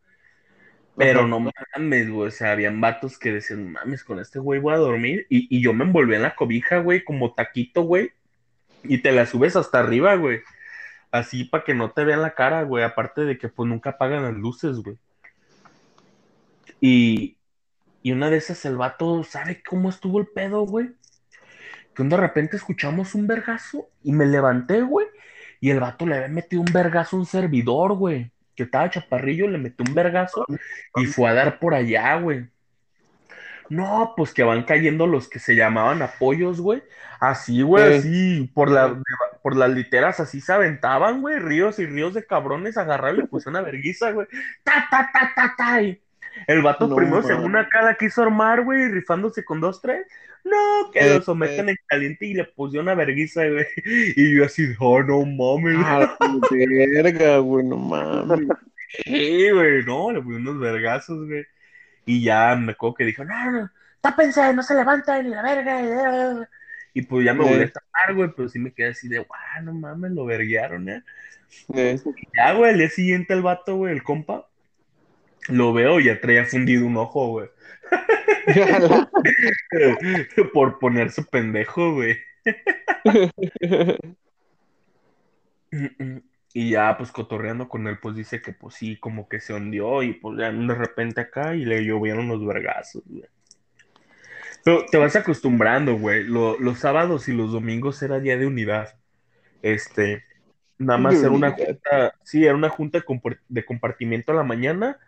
Pero no mames, güey. O sea, habían vatos que decían, mames, con este güey voy a dormir. Y, y yo me envolví en la cobija, güey, como taquito, güey. Y te la subes hasta arriba, güey. Así para que no te vean la cara, güey. Aparte de que pues nunca apagan las luces, güey. Y, y una de esas el vato, ¿sabe cómo estuvo el pedo, güey? Que de repente escuchamos un vergazo y me levanté, güey. Y el vato le había metido un vergazo a un servidor, güey. Que estaba chaparrillo, le metió un vergazo y fue a dar por allá, güey. No, pues que van cayendo los que se llamaban apoyos, güey. Así, güey, Sí. así, por, la, por las literas, así se aventaban, güey, ríos y ríos de cabrones, agarrarle, pues una verguiza, güey. Ta, ta, ta, ta, ta. Y el vato No, primero, man. según acá, la quiso armar, güey, rifándose con dos, tres. No, que Eh, lo someten en caliente y le puso una verguiza, güey. Y yo así, oh, no mames. A la verga, güey, no mames. Sí, güey, no, le puse unos vergazos, güey. Y ya me acuerdo que dijo, no, no, tápense, no se levantan, ni la verga. Y pues ya me volví a Sí. tapar, güey, pero sí me quedé así de, guau, no mames, lo verguearon, ¿eh? Eh, Y ya, güey, al día siguiente el vato, güey, el compa, lo veo y ya traía fundido un ojo, güey. Por ponerse pendejo, güey. Y ya, pues cotorreando con él, pues dice que pues sí, como que se hundió y pues ya de repente acá y le llovieron los vergazos, güey. Pero te vas acostumbrando, güey. Lo- los sábados y los domingos era día de unidad. Este, nada más era una junta, sí, era una junta de compartimiento a la mañana,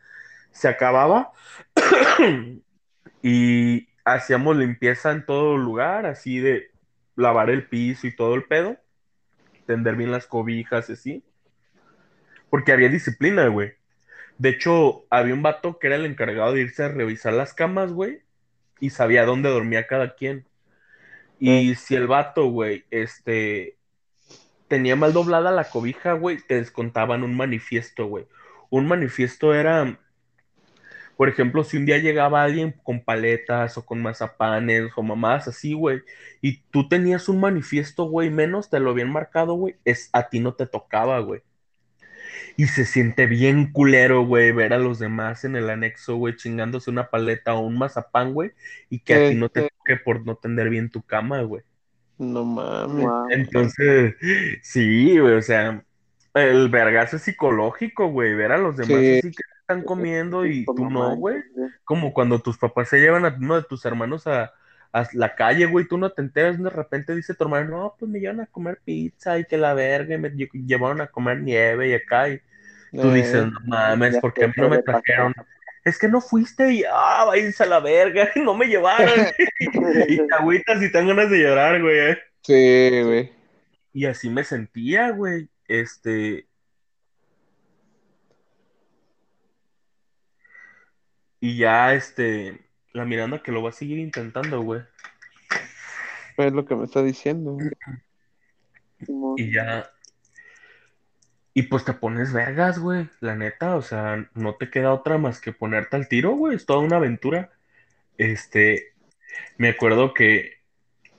se acababa y hacíamos limpieza en todo lugar, así de lavar el piso y todo el pedo, tender bien las cobijas y así. Porque había disciplina, güey. De hecho, había un vato que era el encargado de irse a revisar las camas, güey, y sabía dónde dormía cada quien. Y si el vato, güey, este, tenía mal doblada la cobija, güey, te descontaban un manifiesto, güey. Un manifiesto era, por ejemplo, si un día llegaba alguien con paletas o con mazapanes o mamadas así, güey, y tú tenías un manifiesto, güey, menos te lo habían marcado, güey, es a ti no te tocaba, güey. Y se siente bien culero, güey, ver a los demás en el anexo, güey, chingándose una paleta o un mazapán, güey, y que a ti no te sí. toque por no tender bien tu cama, güey. No mames. Entonces, sí, güey, o sea, el vergazo es psicológico, güey, ver a los demás Sí. así que están comiendo y Pues tú no, güey. Como cuando tus papás se llevan a uno de tus hermanos a, a la calle, güey, tú no te enteras, de repente dice tu hermano, no, pues me llevan a comer pizza y que la verga, y me lle- llevaron a comer nieve y acá, y tú Eh, dices, no mames, Ya porque a mí no me trajeron, es que no fuiste y, ah, váyanse a la verga, no me llevaron. y te agüitas y te dan ganas de llorar, güey. eh. Sí, güey. Y así me sentía, güey. Este. Y ya, este. La Miranda que lo va a seguir intentando, güey. Es lo que me está diciendo. güey. Y ya. Y pues te pones vergas, güey. La neta, o sea, no te queda otra más que ponerte al tiro, güey. Es toda una aventura. Este. Me acuerdo que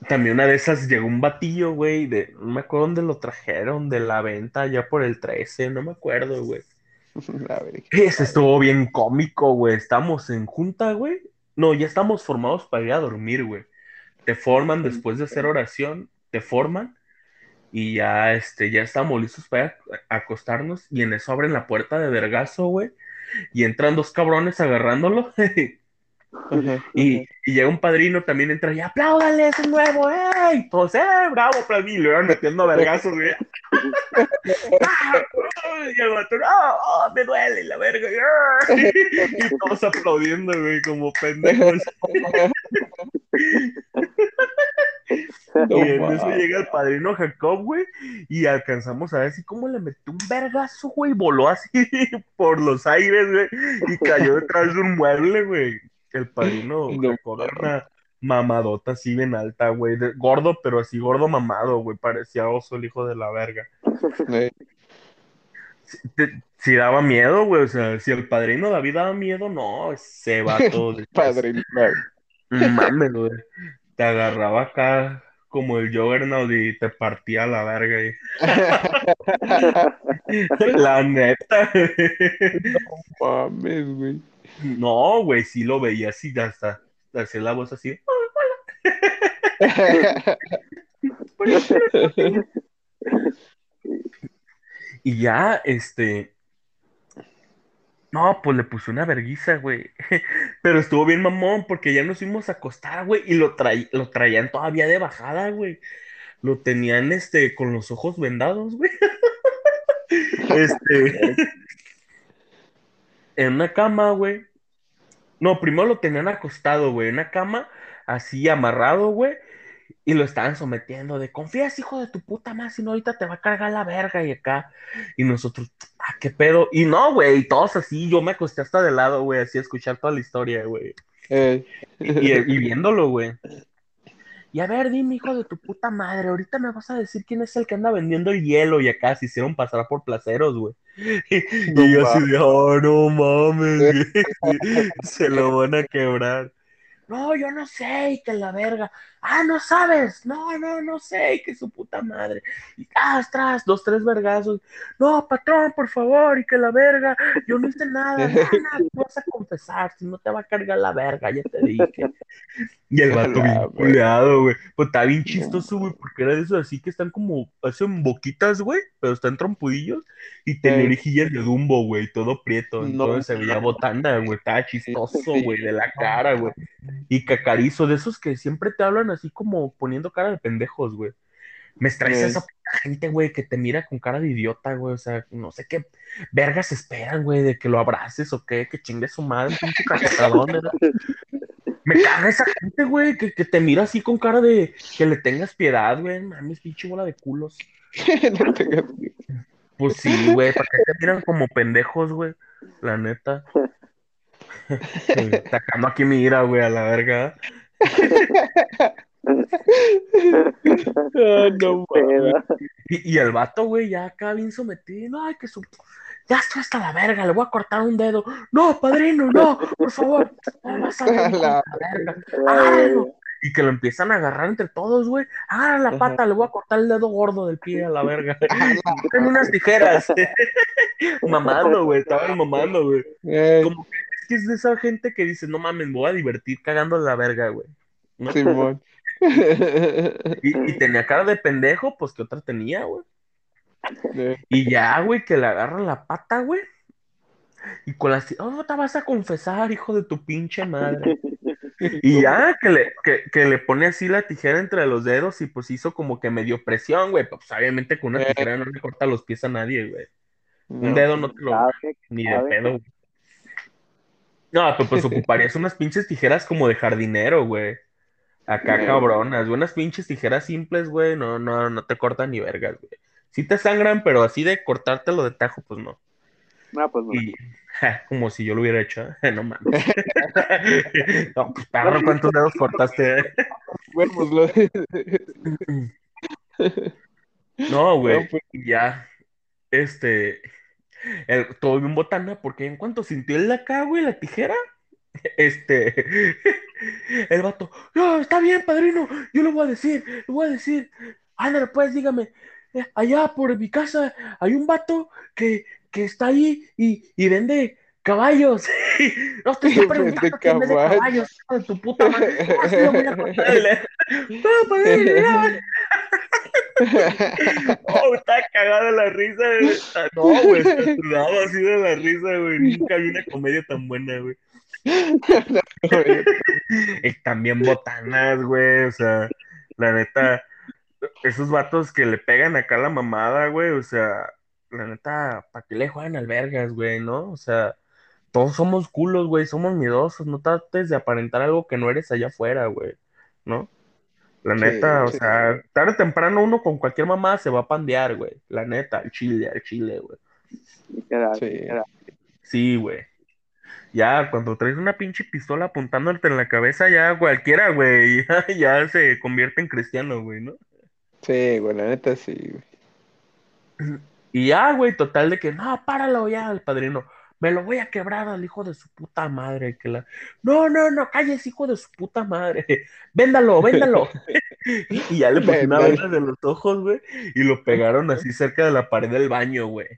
también una de esas llegó un batillo, güey. De, no me acuerdo dónde lo trajeron, de la venta, ya por el 13, no me acuerdo, güey. Ese estuvo bien cómico, güey. Estamos en junta, güey. No, ya estamos formados para ir a dormir, güey. Te forman después de hacer oración, te forman y ya, este, ya estamos listos para acostarnos y en eso abren la puerta de vergazo, güey. Y entran dos cabrones agarrándolo Ajá. y, y llega un padrino también entra y apláudale, es nuevo. Y todos, ¡eh! Bravo, para mí, le van metiendo vergazos, güey. y el vato, ¡oh, oh, me duele la verga! y todos aplaudiendo, güey, como pendejos. No Y en eso llega el padrino Jacob, güey, y alcanzamos a ver así cómo le metió un vergazo, güey, voló así por los aires, güey, y cayó detrás de un mueble, güey. El padrino No era una mamadota así bien alta, güey, de- gordo, pero así gordo mamado, güey, parecía oso el hijo de la verga. Eh, Si, te- si daba miedo, güey, o sea, si el padrino David daba miedo, no, ese vato, de- Padre, mames, güey, te agarraba acá como el Juggernaut y te partía la verga, y... La neta. mames, güey. No, güey, sí lo veía así, hasta hacía la voz así. Y ya, este. No, pues le puse una verguiza, güey. Pero estuvo bien mamón porque ya nos fuimos a acostar, güey. Y lo, lo traían todavía de bajada, güey. Lo tenían, este, con los ojos vendados, güey. Este. En una cama, güey. No, primero lo tenían acostado, güey. En una cama, así amarrado, güey. Y lo estaban sometiendo de confías, hijo de tu puta madre, si no ahorita te va a cargar la verga y acá. Y nosotros, ah, qué pedo. Y no, güey, y todos así, yo me acosté hasta de lado, güey, así a escuchar toda la historia, güey. Eh, Y, y viéndolo, güey. Y a ver, dime, hijo de tu puta madre, ahorita me vas a decir quién es el que anda vendiendo el hielo y acá se hicieron pasar por placeros, güey. Y, No yo así de, oh, no mames, güey. Se lo van a quebrar. No, yo no sé, y que la verga. Ah, no sabes. No, no, no sé, y que su puta madre. Y tras, tras, dos, tres vergazos. No, patrón, por favor, y que la verga. Yo no hice nada. No, no, tú vas a confesar, si no te va a cargar la verga, ya te dije. Y el vato bien verga. culeado, güey. Pues está bien chistoso, güey, porque era de esos así que están como, hacen boquitas, güey, pero están trompudillos. Y tenía orejillas de Dumbo, güey, todo prieto. No. Entonces se veía botana, güey, estaba chistoso, güey, de la cara, güey. Y cacarizo, de esos que siempre te hablan así como poniendo cara de pendejos, güey. Me estresa esa gente, güey, que te mira con cara de idiota, güey. O sea, no sé qué vergas esperan, güey, de que lo abraces o qué, que chingue su madre, pinche cachetadón, ¿verdad? Me caga esa gente, güey, que, que te mira así con cara de que le tengas piedad, güey. Mames, pinche bola de culos. Pues sí, güey, ¿para qué te miran como pendejos, güey? La neta. Sacando aquí mi ira, güey, a la verga. Ah, no. Y, y el vato, güey, ya acá bien sometido. No, ay, que su. Ya estoy hasta la verga, le voy a cortar un dedo. No, padrino, no, por favor. No vas a ver, hijo de La la verga. La Agárralo. verga. Y que lo empiezan a agarrar entre todos, güey. Agarra la Ajá. pata, le voy a cortar el dedo gordo del pie a la verga. Tengo unas tijeras. mamando, güey, estaban mamando, güey. Como que es que es de esa gente que dice, no mames, me voy a divertir cagando la verga, güey. ¿No? Simón. Y, y tenía cara de pendejo, pues que otra tenía, güey. Eh, Y ya, güey, que le agarra la pata, güey. Y con las... Oh, te vas a confesar, hijo de tu pinche madre. Y ya, que le, que, que le pone así la tijera entre los dedos y pues hizo como que medio presión, güey. Pues obviamente con una Eh. tijera no le corta los pies a nadie, güey. Un no. dedo no te lo... Sabe, Ni de pedo, güey. No, pero pues ocuparías unas pinches tijeras como de jardinero, güey. Acá Eh. cabronas. Unas pinches tijeras simples, güey. No, no, no te cortan ni vergas, güey. Sí te sangran, pero así de cortártelo de tajo, pues no. No, pues no. Y ja, como si yo lo hubiera hecho, ¿eh? no mames. No, pues perro, ¿cuántos dedos cortaste? Bueno, pues lo... No, güey. No, pues. Ya, este, el, todo bien botana, porque en cuanto sintió el acá, güey, la tijera, este, el vato, no, está bien, padrino, yo le voy a decir, le voy a decir, ándale, pues, dígame, eh, allá por mi casa hay un vato que, que está ahí y, y vende caballos. No estoy preguntando quién vende caballos. de tu puta madre. No, padrino, no. Oh, estaba cagado de la risa, güey. No, güey, se sudaba así de la risa, güey. Nunca vi una comedia tan buena, güey. Y también botanas, güey. O sea, la neta, esos vatos que le pegan acá la mamada, güey. O sea, la neta, ¿para qué le juegan albergas, güey? ¿No? O sea, todos somos culos, güey. Somos miedosos. No trates de aparentar algo que no eres allá afuera, güey. ¿No? La Sí, neta, o sí. sea, tarde o temprano uno con cualquier mamá se va a pandear, güey. La neta, al chile, al chile, güey. Sí, güey. Ya, cuando traes una pinche pistola apuntándote en la cabeza, ya cualquiera, güey, ya, ya se convierte en cristiano, güey, ¿no? Sí, güey, la neta sí, güey. Y ya, güey, total de que, no, páralo ya, el padrino. Me lo voy a quebrar al hijo de su puta madre. Que la... No, no, no, calles, hijo de su puta madre. Véndalo, véndalo. Y ya le puso una venda de los ojos, güey, y lo pegaron así cerca de la pared del baño, güey.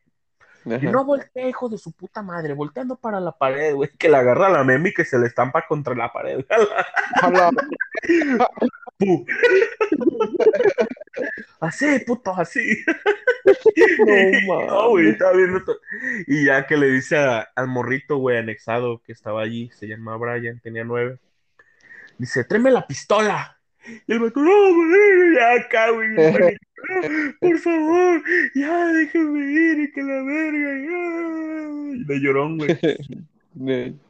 Y no voltea, hijo de su puta madre, volteando para la pared, güey, que le agarra la meme y que se le estampa contra la pared. A la- Pu. Así, puto, así. No No, güey, estaba viendo to- Y ya que le dice a- al morrito, güey, anexado, que estaba allí, se llama Brian, tenía nueve. Dice, tráeme la pistola. Y el vato, no, güey, ya acá, güey, bien pánico. "No, por favor, ya déjame ir, y que la verga. ya". Y de llorón, güey.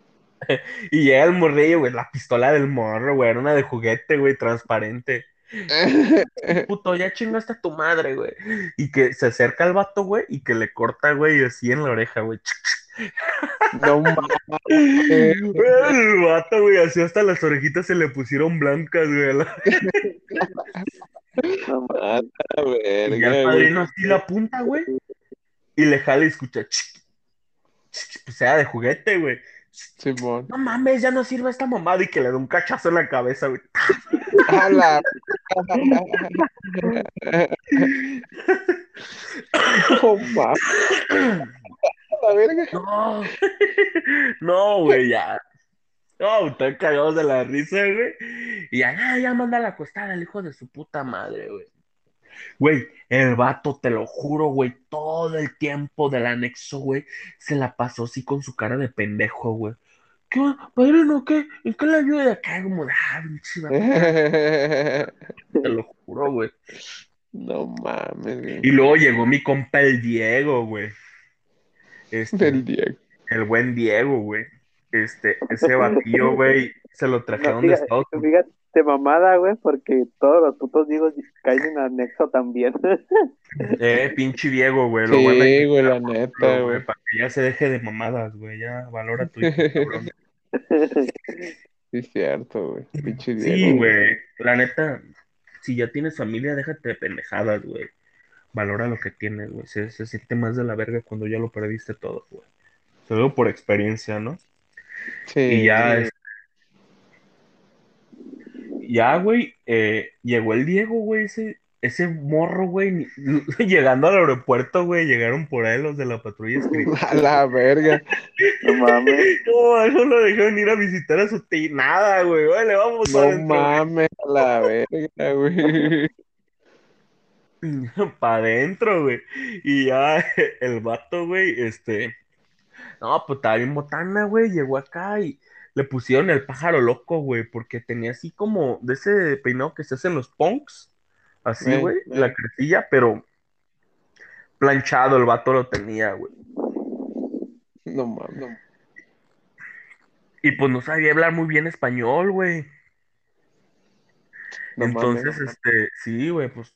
Y llega el morrillo, güey, la pistola del morro, güey, era una de juguete, güey, transparente. Puto, ya chingaste a tu madre, güey. Y que se acerca al vato, güey, y que le corta, güey, así en la oreja, güey. No mames. El vato, güey, así hasta las orejitas se le pusieron blancas, güey. No mames. A la Y verga, el padrino así la apunta, güey, y le jala y escucha, pues era de juguete, güey. Simón. No mames, ya no sirve esta mamada y que le da un cachazo en la cabeza, güey. La. No la verga. No, no, güey, ya. No, están cagados de la risa, güey. Y ya, ya, ya manda la acostada el hijo de su puta madre, güey. Güey, el vato, te lo juro, güey, todo el tiempo del anexo, güey, se la pasó así con su cara de pendejo, güey. ¿Qué, padrino, qué? ¿En qué le ayuda? Acá como, de, ah, pinche vato, te lo juro, güey. No mames, güey. Y luego llegó mi compa el Diego, güey. Este, Del Diego. El buen Diego, güey. Este, ese batillo, güey, se lo No, trajeron de fíjate, Estados Unidos. fíjate, mamada, güey, porque todos los putos diegos caen en anexo también. Eh, pinche Diego, güey. Lo Sí, güey, quitar, la neta, güey. Para que ya se deje de mamadas, güey. Ya valora tu hijo, cabrón. Sí, es cierto, güey. Pinche Sí, Diego. güey. La neta, si ya tienes familia, déjate de pendejadas, güey. Valora lo que tienes, güey. Se, se siente más de la verga cuando ya lo perdiste todo, güey. Digo por experiencia, ¿no? Sí. Y ya, es- ya, güey, eh, llegó el Diego, güey, ese, ese morro, güey, llegando al aeropuerto, güey, llegaron por ahí los de la patrulla escrita. A la verga. No mames. No, no lo dejaron ir a visitar a su tía, nada, güey, vale, vamos No adentro, mames, a la verga, güey. para adentro, güey. Y ya el vato, güey, este. No, pues estaba bien botana, güey. Llegó acá y le pusieron el pájaro loco, güey, porque tenía así como de ese peinado que se hace en los punks. Así, Ey, güey, ey. la crecilla, pero planchado el vato lo tenía, güey. No mames. Y pues no sabía hablar muy bien español, güey. No Entonces, mames. este, sí, güey, pues